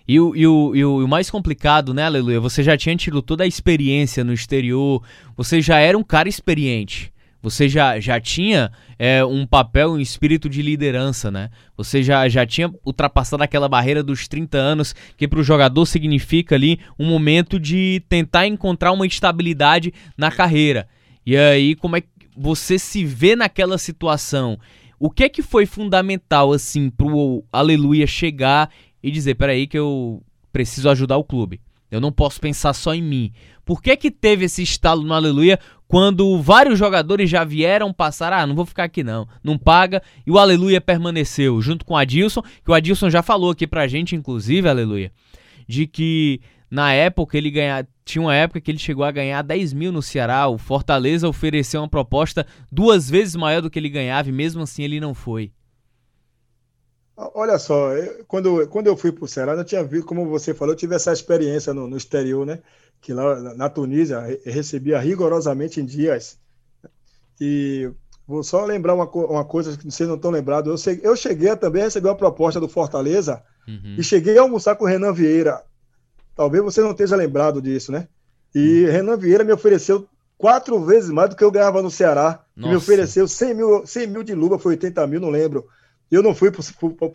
[SPEAKER 2] E o, e, o, e o mais complicado, né, Aleluia? Você já tinha tido toda a experiência no exterior, você já era um cara experiente. Você já, já tinha é, um papel, um espírito de liderança, né? Você já, já tinha ultrapassado aquela barreira dos 30 anos, que para o jogador significa ali um momento de tentar encontrar uma estabilidade na carreira. E aí, como é que você se vê naquela situação? O que é que foi fundamental, assim, pro Aleluia chegar e dizer, peraí que eu preciso ajudar o clube. Eu não posso pensar só em mim. Por que que teve esse estalo no Aleluia quando vários jogadores já vieram passar, ah, não vou ficar aqui não, não paga, e o Aleluia permaneceu junto com o Adilson, que o Adilson já falou aqui pra gente, inclusive, Aleluia, de que na época ele ganha, tinha uma época que ele chegou a ganhar 10 mil no Ceará, o Fortaleza ofereceu uma proposta duas vezes maior do que ele ganhava e mesmo assim ele não foi.
[SPEAKER 4] Olha só, eu, quando, quando eu fui para o Ceará, eu tinha visto, como você falou, eu tive essa experiência no, no exterior, né? Que lá na Tunísia recebia rigorosamente em dias. E vou só lembrar uma, uma coisa que vocês não estão lembrados. Eu, eu cheguei a também a receber uma proposta do Fortaleza uhum. e cheguei a almoçar com o Renan Vieira. Talvez você não esteja lembrado disso, né? E uhum. Renan Vieira me ofereceu quatro vezes mais do que eu ganhava no Ceará. Me ofereceu 100 mil, 100 mil de luva, foi 80 mil, não lembro eu não fui para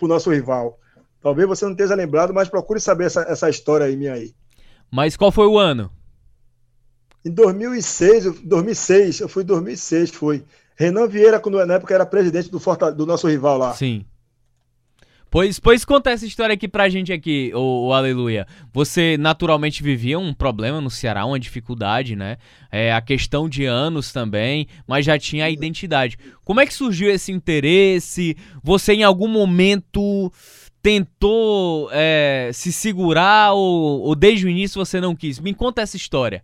[SPEAKER 4] o nosso rival. Talvez você não esteja lembrado, mas procure saber essa, essa história aí minha aí.
[SPEAKER 2] Mas qual foi o ano?
[SPEAKER 4] Em 2006, 2006, eu fui em 2006, foi. Renan Vieira, quando na época era presidente do, Forta, do nosso rival lá.
[SPEAKER 2] Sim. Pois, pois conta essa história aqui pra gente aqui, o, Aleluia. Você naturalmente vivia um problema no Ceará, uma dificuldade, né? É, a questão de anos também, mas já tinha a identidade. Como é que surgiu esse interesse? Você em algum momento tentou é, se segurar ou, ou, desde o início você não quis? Me conta essa história.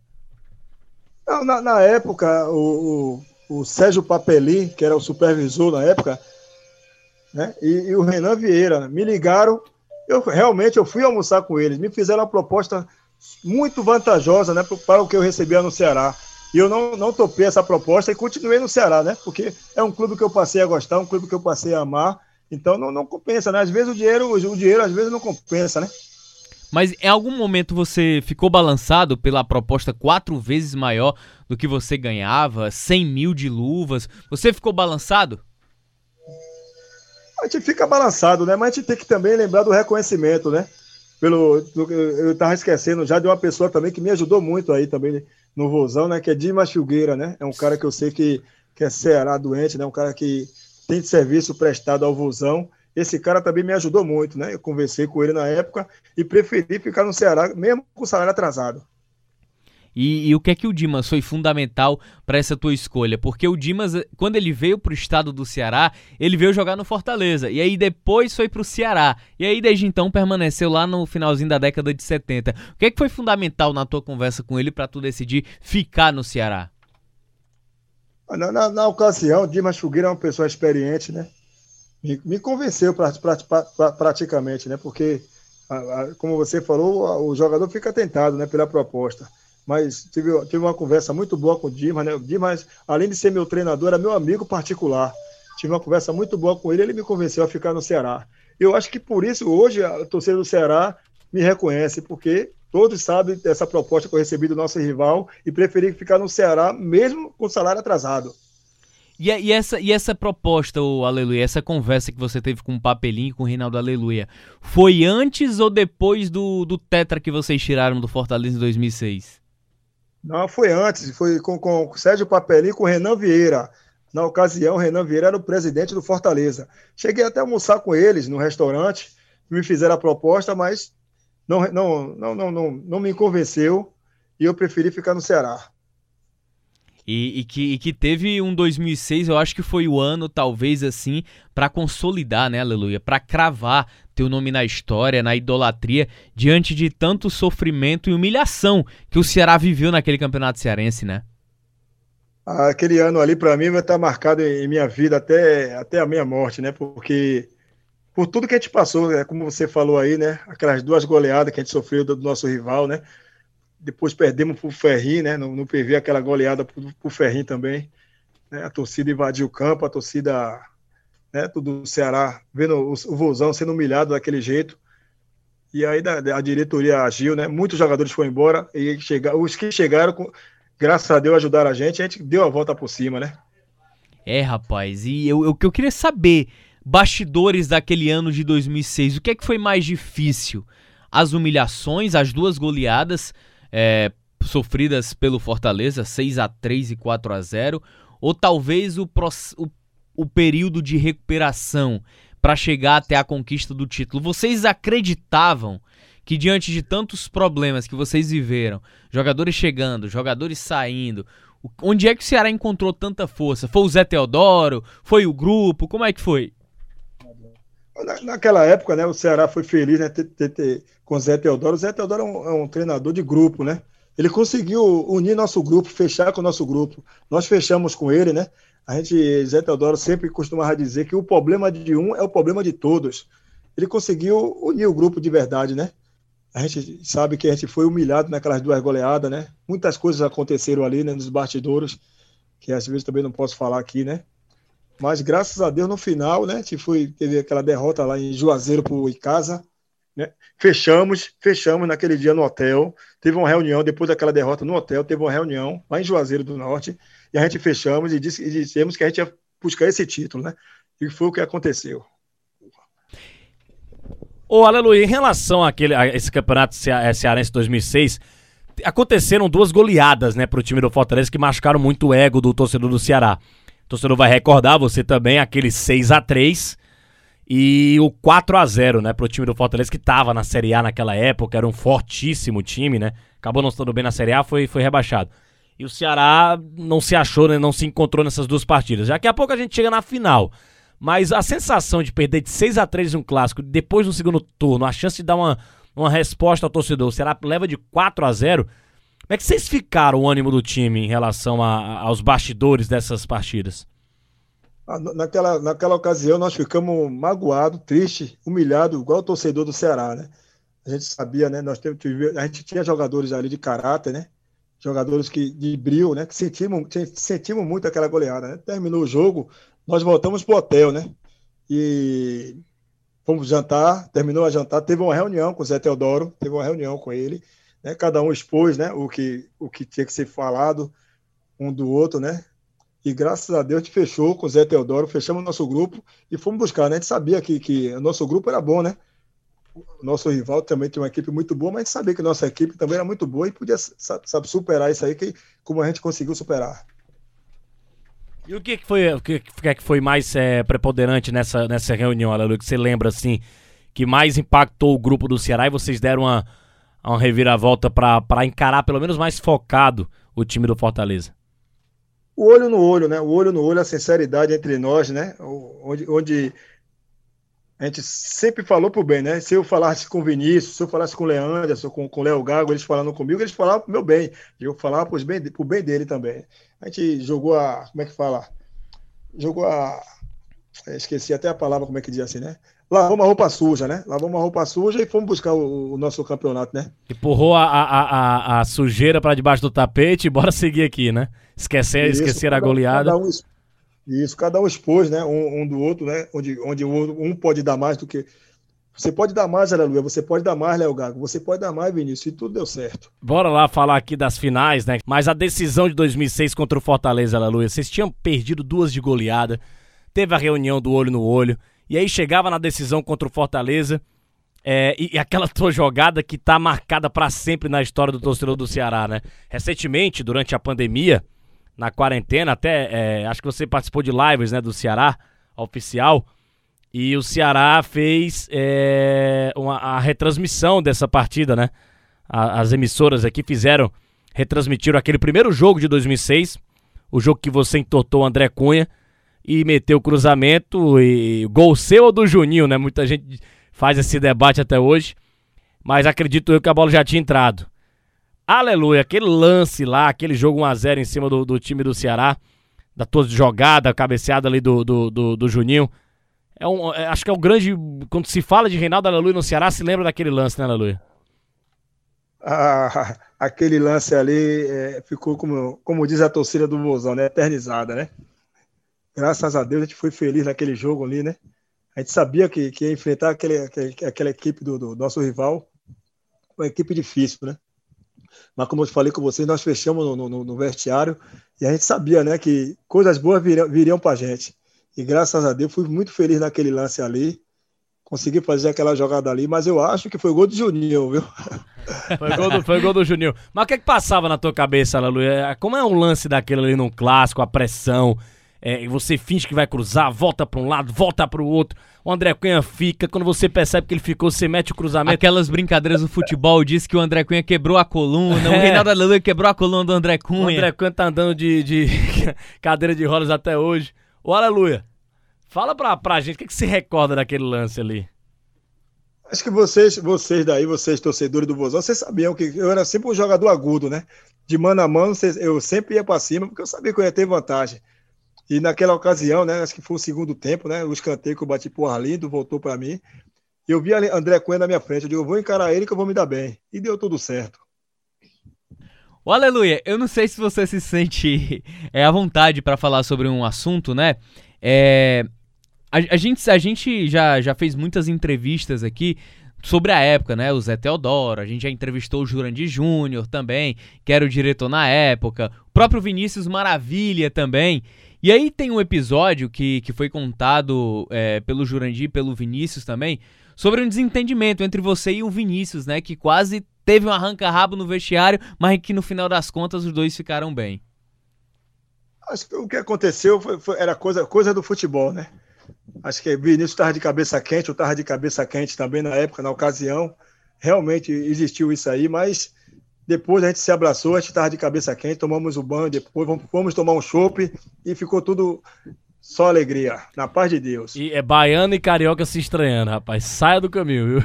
[SPEAKER 4] Na, na época, o, o, o Sérgio Papeli, que era o supervisor na época, né? E, e, o Renan Vieira né? me ligaram. Eu realmente eu fui almoçar com eles, me fizeram uma proposta muito vantajosa, né, para o que eu recebia no Ceará. E eu não, não topei essa proposta e continuei no Ceará, né? Porque é um clube que eu passei a gostar, um clube que eu passei a amar. Então não, não compensa, né? Às vezes o dinheiro, o dinheiro às vezes não compensa, né?
[SPEAKER 2] Mas em algum momento você ficou balançado pela proposta quatro vezes maior do que você ganhava, 100 mil de luvas? Você ficou balançado?
[SPEAKER 4] A gente fica balançado, né? Mas a gente tem que também lembrar do reconhecimento, né? Pelo, eu estava esquecendo já de uma pessoa também que me ajudou muito aí também no Vozão, né? Que é Dimas Filgueira, né? É um cara que eu sei que, que é Ceará doente, né? Um cara que tem serviço prestado ao Vozão. Esse cara também me ajudou muito, né? Eu conversei com ele na época e preferi ficar no Ceará, mesmo com o salário atrasado.
[SPEAKER 2] E, e, o que é que o Dimas foi fundamental para essa tua escolha? Porque o Dimas, quando ele veio para o estado do Ceará, ele veio jogar no Fortaleza. E aí depois foi para o Ceará. E aí desde então permaneceu lá no finalzinho da década de 70. O que é que foi fundamental na tua conversa com ele para tu decidir ficar no Ceará?
[SPEAKER 4] Na, na, na ocasião, Dimas Fogueira é uma pessoa experiente, né? Me, me convenceu pra, pra, pra, praticamente, né? Porque, a, a, como você falou, o jogador fica tentado né, pela proposta. Mas tive, tive uma conversa muito boa com o Dimas, né? O Dimas, além de ser meu treinador, era meu amigo particular. Tive uma conversa muito boa com ele, ele me convenceu a ficar no Ceará. Eu acho que por isso, hoje, a torcida do Ceará me reconhece, porque todos sabem dessa proposta que eu recebi do nosso rival e preferi ficar no Ceará, mesmo com salário atrasado.
[SPEAKER 2] E, e, essa, e essa proposta, o Aleluia, essa conversa que você teve com o Papelinho com o Reinaldo Aleluia, foi antes ou depois do, do Tetra que vocês tiraram do Fortaleza em 2006?
[SPEAKER 4] Não, foi antes, foi com, com o Sérgio Papelinho e com o Renan Vieira. Na ocasião, Renan Vieira era o presidente do Fortaleza. Cheguei até a almoçar com eles no restaurante, me fizeram a proposta, mas não, não, não, não, não, não me convenceu e eu preferi ficar no Ceará.
[SPEAKER 2] E, e, que, e que teve um 2006, eu acho que foi o ano, talvez assim, para consolidar, né, Aleluia? Para cravar teu nome na história, na idolatria, diante de tanto sofrimento e humilhação que o Ceará viveu naquele campeonato cearense, né?
[SPEAKER 4] Aquele ano ali, para mim, vai estar marcado em minha vida até, até a minha morte, né? Porque por tudo que a gente passou, né? como você falou aí, né? Aquelas duas goleadas que a gente sofreu do nosso rival, né? Depois perdemos para o Ferrinho, né? No, no PV, aquela goleada para o também. Né? A torcida invadiu o campo, a torcida né, do Ceará, vendo o, o Vozão sendo humilhado daquele jeito. E aí a, diretoria agiu, né? Muitos jogadores foram embora e chega, os que chegaram, graças a Deus, ajudaram a gente, a gente deu a volta por cima, né?
[SPEAKER 2] É, rapaz, e o que eu queria saber bastidores daquele ano de 2006, o que é que foi mais difícil? As humilhações, as duas goleadas é, sofridas pelo Fortaleza, 6 a 3 e 4 a 0 ou talvez o, o, o período de recuperação para chegar até a conquista do título? Vocês acreditavam que diante de tantos problemas que vocês viveram, jogadores chegando, jogadores saindo, onde é que o Ceará encontrou tanta força? Foi o Zé Teodoro? Foi o grupo? Como é que foi?
[SPEAKER 4] Naquela época, né, o Ceará foi feliz né, ter, ter, ter, com o Zé Teodoro. O Zé Teodoro é um, é um, treinador de grupo, né? Ele conseguiu unir nosso grupo, fechar com o nosso grupo. Nós fechamos com ele, né? A gente, Zé Teodoro sempre costumava dizer que o problema de um é o problema de todos. Ele conseguiu unir o grupo de verdade, né? A gente sabe que a gente foi humilhado naquelas duas goleadas, né? Muitas coisas aconteceram ali, né, nos bastidores, que às vezes também não posso falar aqui, né? Mas graças a Deus, no final, né, gente foi, teve aquela derrota lá em Juazeiro por Icasa, né? Fechamos, fechamos naquele dia no hotel. Teve uma reunião depois daquela derrota no hotel, teve uma reunião lá em Juazeiro do Norte, e a gente fechamos e, disse, e dissemos que a gente ia buscar esse título, né? E foi o que aconteceu.
[SPEAKER 3] Ô, Aleluia, em relação àquele, a esse campeonato eh, cearense 2006, aconteceram duas goleadas, né, pro time do Fortaleza que machucaram muito o ego do torcedor do Ceará. Torcedor vai recordar, você também, aquele 6 a 3 e o 4 a 0 né, pro time do Fortaleza que tava na Série A naquela época, era um fortíssimo time, né? Acabou não estando bem na Série A, foi, foi rebaixado. E o Ceará não se achou, né, não se encontrou nessas duas partidas. Daqui a pouco a gente chega na final. Mas a sensação de perder de 6 a 3 em um clássico, depois no segundo turno, a chance de dar uma, uma resposta ao torcedor, o Ceará leva de 4 a 0 como é que vocês ficaram o ânimo do time em relação a, aos bastidores dessas partidas?
[SPEAKER 4] Ah, naquela, naquela ocasião nós ficamos magoados, tristes, humilhados, igual o torcedor do Ceará, né? A gente sabia, né? Nós teve, a gente tinha jogadores ali de caráter, né? Jogadores que, de brilho, né? Que sentimos, sentimos muito aquela goleada, né? Terminou o jogo, nós voltamos pro hotel, né? E fomos jantar, terminou a jantar, teve uma reunião com o Zé Teodoro, teve uma reunião com ele né? Cada um expôs, né? O que o que tinha que ser falado um do outro, né? E graças a Deus a gente fechou com o Zé Teodoro, fechamos o nosso grupo e fomos buscar, né? A gente sabia que, que o nosso grupo era bom, né? O nosso rival também tinha uma equipe muito boa, mas a gente sabia que a nossa equipe também era muito boa e podia sabe, superar isso aí, que, como a gente conseguiu superar.
[SPEAKER 3] E o que, foi, o que, que foi mais é, preponderante nessa, nessa reunião, Aleluia, que você lembra, assim, que mais impactou o grupo do Ceará e vocês deram uma a uma reviravolta para encarar pelo menos mais focado o time do Fortaleza?
[SPEAKER 4] O olho no olho, né? O olho no olho, a sinceridade entre nós, né? Onde, onde a gente sempre falou pro bem, né? Se eu falasse com o Vinícius, se eu falasse com o Leandro, com, com o Léo Gago, eles falando comigo, eles falavam pro meu bem. Eu falava pro bem, pro bem dele também. A gente jogou a. Como é que fala? Jogou a. É, esqueci até a palavra, como é que diz assim, né? Lavou uma roupa suja, né? Lavou uma roupa suja e fomos buscar o, o nosso campeonato, né?
[SPEAKER 3] Empurrou a, a, a, a sujeira para debaixo do tapete e bora seguir aqui, né? Esquecer, Isso, esquecer a goleada.
[SPEAKER 4] Cada um, isso, cada um expôs, né? Um, um, do outro, né? Onde, onde um pode dar mais do que. Você pode dar mais, Aleluia. Você pode dar mais, Léo Gago. Você pode dar mais, Vinícius. E tudo deu certo.
[SPEAKER 3] Bora lá falar aqui das finais, né? Mas a decisão de 2006 contra o Fortaleza, Aleluia. Vocês tinham perdido duas de goleada. Teve a reunião do olho no olho. E aí chegava na decisão contra o Fortaleza. É, e, e, aquela tua jogada que tá marcada para sempre na história do torcedor do Ceará, né? Recentemente, durante a pandemia na quarentena, até é, acho que você participou de lives né, do Ceará oficial. E o Ceará fez é, uma, a retransmissão dessa partida, né? A, as emissoras aqui fizeram, retransmitiram aquele primeiro jogo de 2006, o jogo que você entortou André Cunha e meteu o cruzamento e gol seu ou do Juninho, né? Muita gente faz esse debate até hoje, mas acredito eu que a bola já tinha entrado. Aleluia, aquele lance lá, aquele jogo 1x0 em cima do, do, time do Ceará, da toda jogada, cabeceada ali do, do, do, do Juninho. É um, é, acho que é o grande. Quando se fala de Reinaldo Aleluia no Ceará, se lembra daquele lance, né, Aleluia?
[SPEAKER 4] Ah, aquele lance ali é, ficou, como, como diz a torcida do Bozão, né? Eternizada, né? Graças a Deus a gente foi feliz naquele jogo ali, né? A gente sabia que, que ia enfrentar aquele, aquele, aquela equipe do, do nosso rival, uma equipe difícil, né? Mas como eu falei com vocês, nós fechamos no, no, no vestiário e a gente sabia né, que coisas boas viriam, viriam para a gente. E graças a Deus fui muito feliz naquele lance ali. Consegui fazer aquela jogada ali, mas eu acho que foi gol do Juninho, viu?
[SPEAKER 3] Foi gol do, foi gol do Juninho. Mas o que, é que passava na tua cabeça, Lalu? É, como é um lance daquele ali num clássico, a pressão, é, você finge que vai cruzar, volta para um lado, volta para o outro. O André Cunha fica, quando você percebe que ele ficou, você mete o cruzamento.
[SPEAKER 2] Aquelas brincadeiras do futebol diz que o André Cunha quebrou a coluna, é. o Reinaldo Aleluia quebrou a coluna do André Cunha. O
[SPEAKER 3] André Cunha tá andando de, de cadeira de rodas até hoje. Ô Aleluia, fala pra, pra gente o que, que se recorda daquele lance ali.
[SPEAKER 4] Acho que vocês, vocês daí, vocês torcedores do Vozão, vocês sabiam que eu era sempre um jogador agudo, né? De mano a mano, eu sempre ia para cima, porque eu sabia que eu ia ter vantagem. E naquela ocasião, né, acho que foi o segundo tempo, né, o escanteio que eu bati pro Arlindo, voltou para mim. Eu vi André Cunha na minha frente, eu digo, eu vou encarar ele que eu vou me dar bem. E deu tudo certo.
[SPEAKER 2] O Aleluia, eu não sei se você se sente é, à vontade para falar sobre um assunto, né? É, a, a, gente, a gente já, já fez muitas entrevistas aqui sobre a época, né? O Zé Teodoro, a gente já entrevistou o Jurandir Júnior também, que era o diretor na época, o próprio Vinícius Maravilha também. E aí tem um episódio que, que foi contado é, pelo Jurandir e pelo Vinícius também, sobre um desentendimento entre você e o Vinícius, né? Que quase teve um arranca-rabo no vestiário, mas que no final das contas os dois ficaram bem.
[SPEAKER 4] Acho que o que aconteceu foi, foi, era coisa, coisa do futebol, né? Acho que o Vinícius estava de cabeça quente, eu estava de cabeça quente também na época, na ocasião. Realmente existiu isso aí, mas depois a gente se abraçou, a gente estava de cabeça quente, tomamos o banho, depois fomos tomar um chopp e ficou tudo só alegria, na paz de Deus.
[SPEAKER 3] E é baiano e carioca se estranhando, rapaz. Saia do caminho, viu?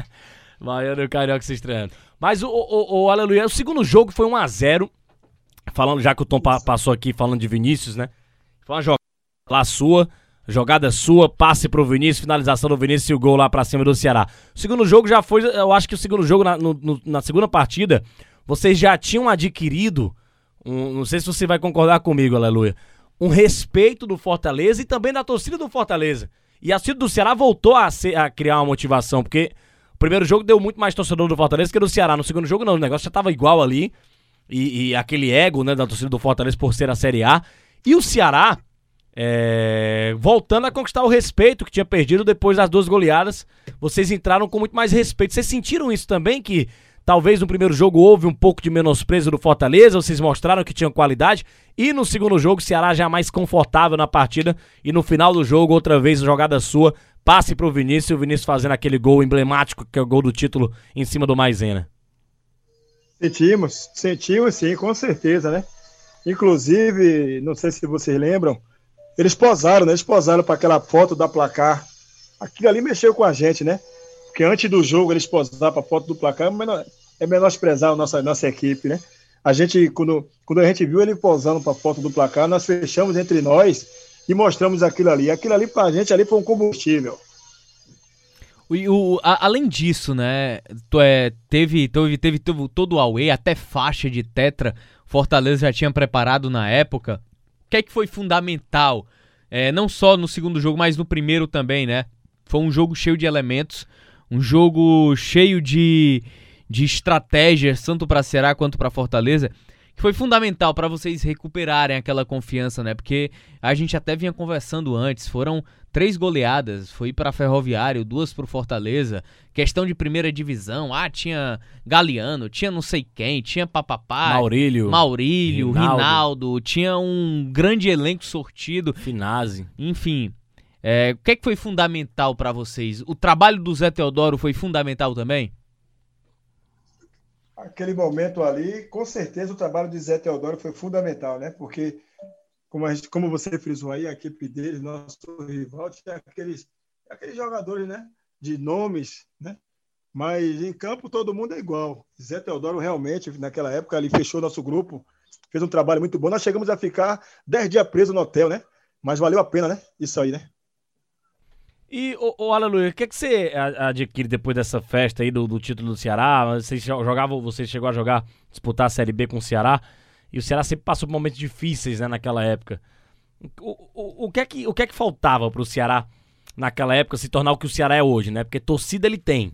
[SPEAKER 3] baiano e carioca se estranhando. Mas o, o, o, Aleluia, o segundo jogo foi 1 a 0 Falando, já que o Tom passou aqui falando de Vinícius, né? Foi uma jogada lá sua. Jogada sua, passe pro Vinícius, finalização do Vinícius e o gol lá pra cima do Ceará. O segundo jogo já foi, eu acho que o segundo jogo, na, no, na segunda partida, vocês já tinham adquirido, um, não sei se você vai concordar comigo, aleluia, um respeito do Fortaleza e também da torcida do Fortaleza. E a torcida do Ceará voltou a, ser, a criar uma motivação, porque o primeiro jogo deu muito mais torcedor do Fortaleza que do Ceará. No segundo jogo, não, o negócio já tava igual ali. E, e aquele ego, né, da torcida do Fortaleza por ser a Série A. E o Ceará, é, voltando a conquistar o respeito que tinha perdido depois das duas goleadas, vocês entraram com muito mais respeito. Vocês sentiram isso também? Que talvez no primeiro jogo houve um pouco de menosprezo do Fortaleza, vocês mostraram que tinham qualidade, e no segundo jogo o Ceará já mais confortável na partida, e no final do jogo, outra vez, jogada sua, passe pro Vinícius, o Vinícius fazendo aquele gol emblemático, que é o gol do título em cima do Maisena.
[SPEAKER 4] Sentimos, sentimos sim, com certeza, né? Inclusive, não sei se vocês lembram, eles posaram, né? Eles posaram para aquela foto da placar. aquilo ali mexeu com a gente, né? Porque antes do jogo eles posavam para a foto do placar, é menosprezar a nossa, nossa equipe, né? A gente, quando, quando a gente viu ele posando para a foto do placar, nós fechamos entre nós e mostramos aquilo ali. Aquilo ali para a gente ali foi um combustível.
[SPEAKER 2] O, o, a, além disso, né, é, teve, teve, teve, teve todo o Aue, até faixa de tetra, Fortaleza já tinha preparado na época. Que é que foi fundamental? É, não só no segundo jogo, mas no primeiro também, né? Foi um jogo cheio de elementos, um jogo cheio de, de estratégias, tanto para Ceará quanto para Fortaleza que foi fundamental para vocês recuperarem aquela confiança, né? Porque a gente até vinha conversando antes, foram três goleadas, foi para Ferroviário, duas para Fortaleza, questão de primeira divisão, ah, tinha Galeano, tinha não sei quem, tinha Papapá,
[SPEAKER 3] Maurílio,
[SPEAKER 2] Maurílio, Rinaldo, Rinaldo tinha um grande elenco sortido,
[SPEAKER 3] Finazzi,
[SPEAKER 2] enfim. É, o que, é que foi fundamental para vocês? O trabalho do Zé Teodoro foi fundamental também?
[SPEAKER 4] Aquele momento ali, com certeza o trabalho de Zé Teodoro foi fundamental, né? Porque, como, gente, como você frisou aí, a equipe dele, nosso rival, tinha aqueles, aqueles jogadores, né? De nomes, né? Mas em campo todo mundo é igual. Zé Teodoro realmente, naquela época, ele fechou nosso grupo, fez um trabalho muito bom. Nós chegamos a ficar 10 dias presos no hotel, né? Mas valeu a pena, né? Isso aí, né?
[SPEAKER 3] E, o Aleluia, o que, é que você adquire depois dessa festa aí do, do título do Ceará? Você jogava, você chegou a jogar, disputar a Série B com o Ceará, e o Ceará sempre passou por momentos difíceis, né, naquela época. O, o, o, que, é que, o que é que faltava pro Ceará naquela época se tornar o que o Ceará é hoje, né? Porque torcida ele tem.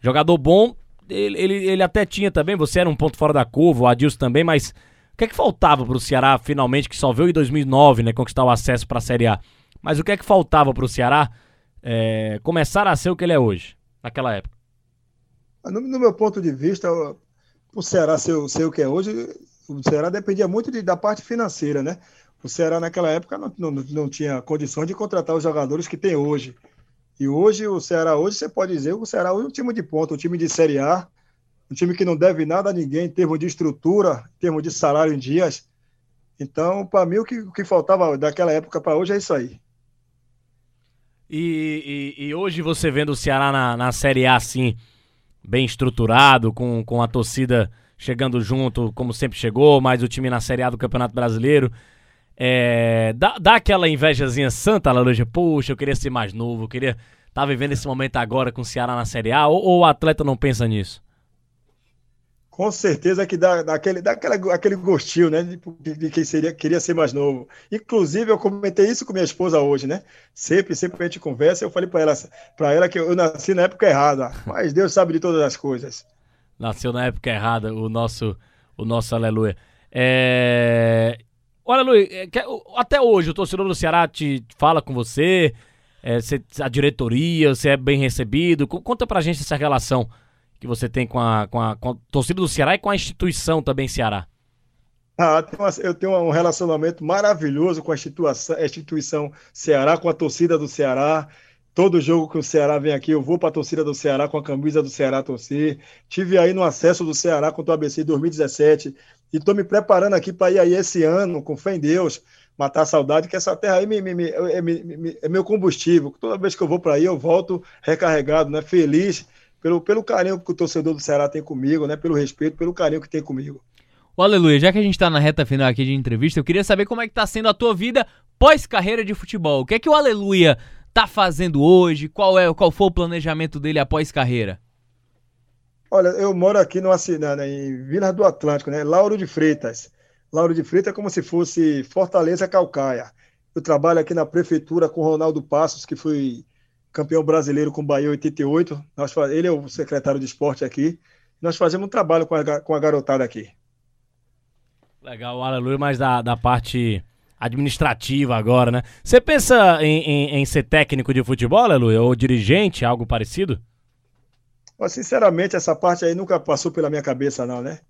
[SPEAKER 3] Jogador bom, ele, ele, ele até tinha também, você era um ponto fora da curva, o Adilson também, mas o que é que faltava pro Ceará finalmente, que só veio em 2009, né, conquistar o acesso para a Série A? Mas o que é que faltava pro Ceará é, começar a ser o que ele é hoje, naquela época?
[SPEAKER 4] No, no meu ponto de vista, o Ceará ser, ser, o que é hoje, o Ceará dependia muito de, da parte financeira, né? O Ceará naquela época não, não, não tinha condições de contratar os jogadores que tem hoje. E hoje, o Ceará, hoje, você pode dizer, o Ceará hoje é um time de ponta, um time de Série A, um time que não deve nada a ninguém em termos de estrutura, em termos de salário em dias. Então, para mim, o que, o que faltava daquela época para hoje é isso aí.
[SPEAKER 3] E, e, e, hoje você vendo o Ceará na, na Série A assim, bem estruturado, com, com a torcida chegando junto, como sempre chegou, mas o time na Série A do Campeonato Brasileiro. É, dá, dá aquela invejazinha santa, Laruja? Poxa, eu queria ser mais novo, eu queria estar tá vivendo esse momento agora com o Ceará na Série A, ou, ou o atleta não pensa nisso?
[SPEAKER 4] Com certeza que dá, dá, aquele, dá aquela, aquele gostinho, né? De, de, quem seria, queria ser mais novo. Inclusive, eu comentei isso com minha esposa hoje, né? Sempre, sempre a gente conversa. Eu falei para ela, para ela que eu nasci na época errada, mas Deus sabe de todas as coisas.
[SPEAKER 3] Nasceu na época errada, o nosso, o nosso aleluia. É... Olha, Luiz, é, até hoje o torcedor do Ceará te fala com você, é, a diretoria, você é bem recebido. Conta pra gente essa relação que você tem com a, com a, com a torcida do Ceará e com a instituição também Ceará?
[SPEAKER 4] Ah, eu tenho um relacionamento maravilhoso com a instituição, a instituição Ceará, com a torcida do Ceará. Todo jogo que o Ceará vem aqui, eu vou para a torcida do Ceará com a camisa do Ceará torcer. Tive aí no acesso do Ceará contra o ABC em 2017 e estou me preparando aqui para ir aí esse ano, com fé em Deus, matar a saudade, que essa terra aí me, me, me, é, é, meu combustível. Toda vez que eu vou para aí, eu volto recarregado, né? feliz pelo, pelo carinho que o torcedor do Ceará tem comigo, né? Pelo respeito, pelo carinho que tem comigo.
[SPEAKER 2] O Aleluia, já que a gente tá na reta final aqui de entrevista, eu queria saber como é que tá sendo a tua vida pós-carreira de futebol. O que é que o Aleluia tá fazendo hoje? Qual é, qual foi o planejamento dele após carreira?
[SPEAKER 4] Olha, eu moro aqui no Assinana, em Vila do Atlântico, né? Lauro de Freitas. Lauro de Freitas é como se fosse Fortaleza Calcaia. Eu trabalho aqui na prefeitura com Ronaldo Passos, que foi campeão brasileiro com o Bahia 88. Nós, ele é o secretário de esporte aqui. Nós fazemos um trabalho com a, com a garotada aqui.
[SPEAKER 3] Legal, aleluia, mas da, da parte administrativa agora, né? Você pensa em, em, em, ser técnico de futebol, aleluia, ou dirigente, algo parecido?
[SPEAKER 4] Mas, sinceramente, essa parte aí nunca passou pela minha cabeça, não, né?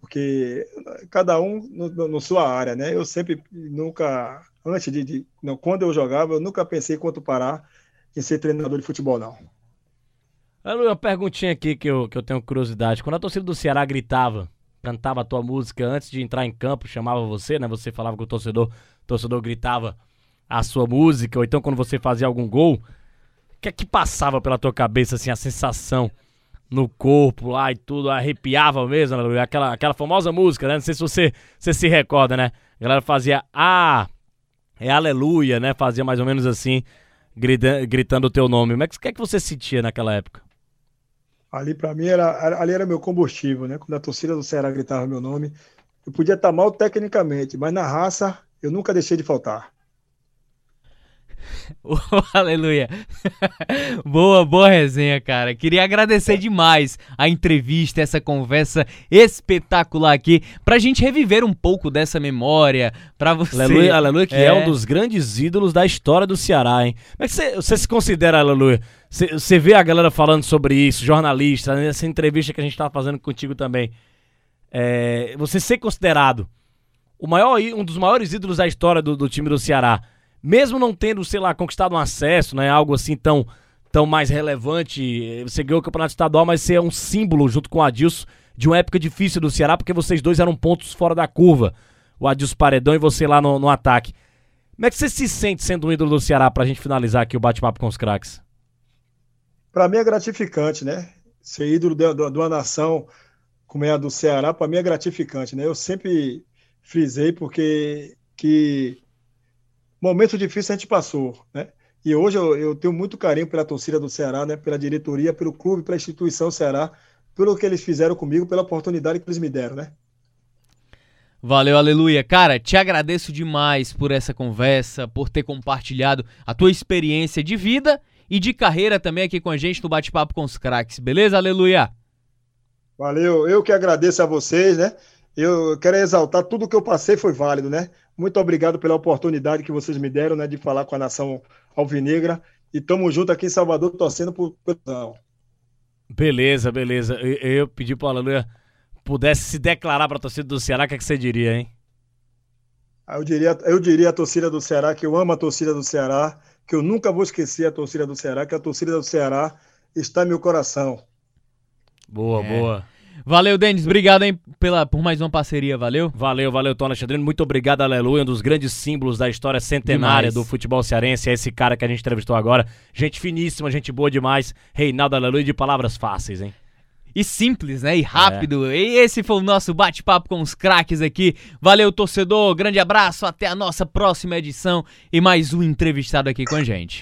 [SPEAKER 4] Porque cada um no sua área, né? Eu sempre, nunca, antes de, de não, quando eu jogava, eu nunca pensei quanto parar em ser treinador de futebol, não.
[SPEAKER 3] Olha uma perguntinha aqui que eu, que eu tenho curiosidade. Quando a torcida do Ceará gritava, cantava a tua música antes de entrar em campo, chamava você, né? Você falava que o torcedor, o torcedor gritava a sua música, ou então quando você fazia algum gol, que é que passava pela tua cabeça, assim, a sensação no corpo lá e tudo, arrepiava mesmo, aleluia. Aquela, aquela famosa música, né? Não sei se você, você se recorda, né? A galera fazia Ah, é aleluia, né? Fazia mais ou menos assim, gritando, gritando o teu nome. Mas o que é que você sentia naquela época?
[SPEAKER 4] Ali para mim era, ali era meu combustível, né? Quando a torcida do Ceará gritava meu nome, eu podia estar mal tecnicamente, mas na raça eu nunca deixei de faltar.
[SPEAKER 2] Oh, aleluia. boa, boa resenha, cara. Queria agradecer demais a entrevista, essa conversa espetacular aqui, pra gente reviver um pouco dessa memória, pra você.
[SPEAKER 3] Aleluia, aleluia que é. é um dos grandes ídolos da história do Ceará, hein? Como é que você, se considera, aleluia? Você, você vê a galera falando sobre isso, jornalista, nessa entrevista que a gente tava fazendo contigo também. É, você ser considerado o maior, um dos maiores ídolos da história do, do time do Ceará mesmo não tendo, sei lá, conquistado um acesso, né, algo assim tão, tão mais relevante, você ganhou o campeonato estadual, mas você é um símbolo junto com o Adilson de uma época difícil do Ceará, porque vocês dois eram pontos fora da curva, o Adilson Paredão e você lá no, no ataque. Como é que você se sente sendo um ídolo do Ceará pra gente finalizar aqui o bate-papo com os craques?
[SPEAKER 4] Para mim é gratificante, né? Ser ídolo de, de, de, uma nação como é a do Ceará, para mim é gratificante, né? Eu sempre frisei porque que momento difícil a gente passou, né? E hoje eu, eu, tenho muito carinho pela torcida do Ceará, né? Pela diretoria, pelo clube, pela instituição Ceará, pelo que eles fizeram comigo, pela oportunidade que eles me deram, né?
[SPEAKER 2] Valeu, aleluia. Cara, te agradeço demais por essa conversa, por ter compartilhado a tua experiência de vida e de carreira também aqui com a gente no Bate-Papo com os Craques, beleza? Aleluia.
[SPEAKER 4] Valeu, eu que agradeço a vocês, né? Eu quero exaltar tudo que eu passei foi válido, né? Muito obrigado pela oportunidade que vocês me deram, né, de falar com a nação alvinegra. E tamo junto aqui em Salvador, torcendo por perdão.
[SPEAKER 3] Beleza, beleza. Eu, eu pedi pro Aleluia pudesse se declarar para a torcida do Ceará, o que, é que você diria, hein?
[SPEAKER 4] Ah, eu diria, eu diria à torcida do Ceará que eu amo a torcida do Ceará, que eu nunca vou esquecer a torcida do Ceará, que a torcida do Ceará está em meu coração.
[SPEAKER 3] Boa, é. boa.
[SPEAKER 2] Valeu, Denis. Obrigado, hein, pela, por mais uma parceria. Valeu.
[SPEAKER 3] Valeu, valeu, Tom Alexandrino. Muito obrigado, Aleluia. Um dos grandes símbolos da história centenária demais. do futebol cearense. É esse cara que a gente entrevistou agora. Gente finíssima, gente boa demais. Reinaldo Aleluia de palavras fáceis, hein?
[SPEAKER 2] E simples, né? E rápido. É. E esse foi o nosso bate-papo com os craques aqui. Valeu, torcedor. Grande abraço. Até a nossa próxima edição e mais um entrevistado aqui com a gente.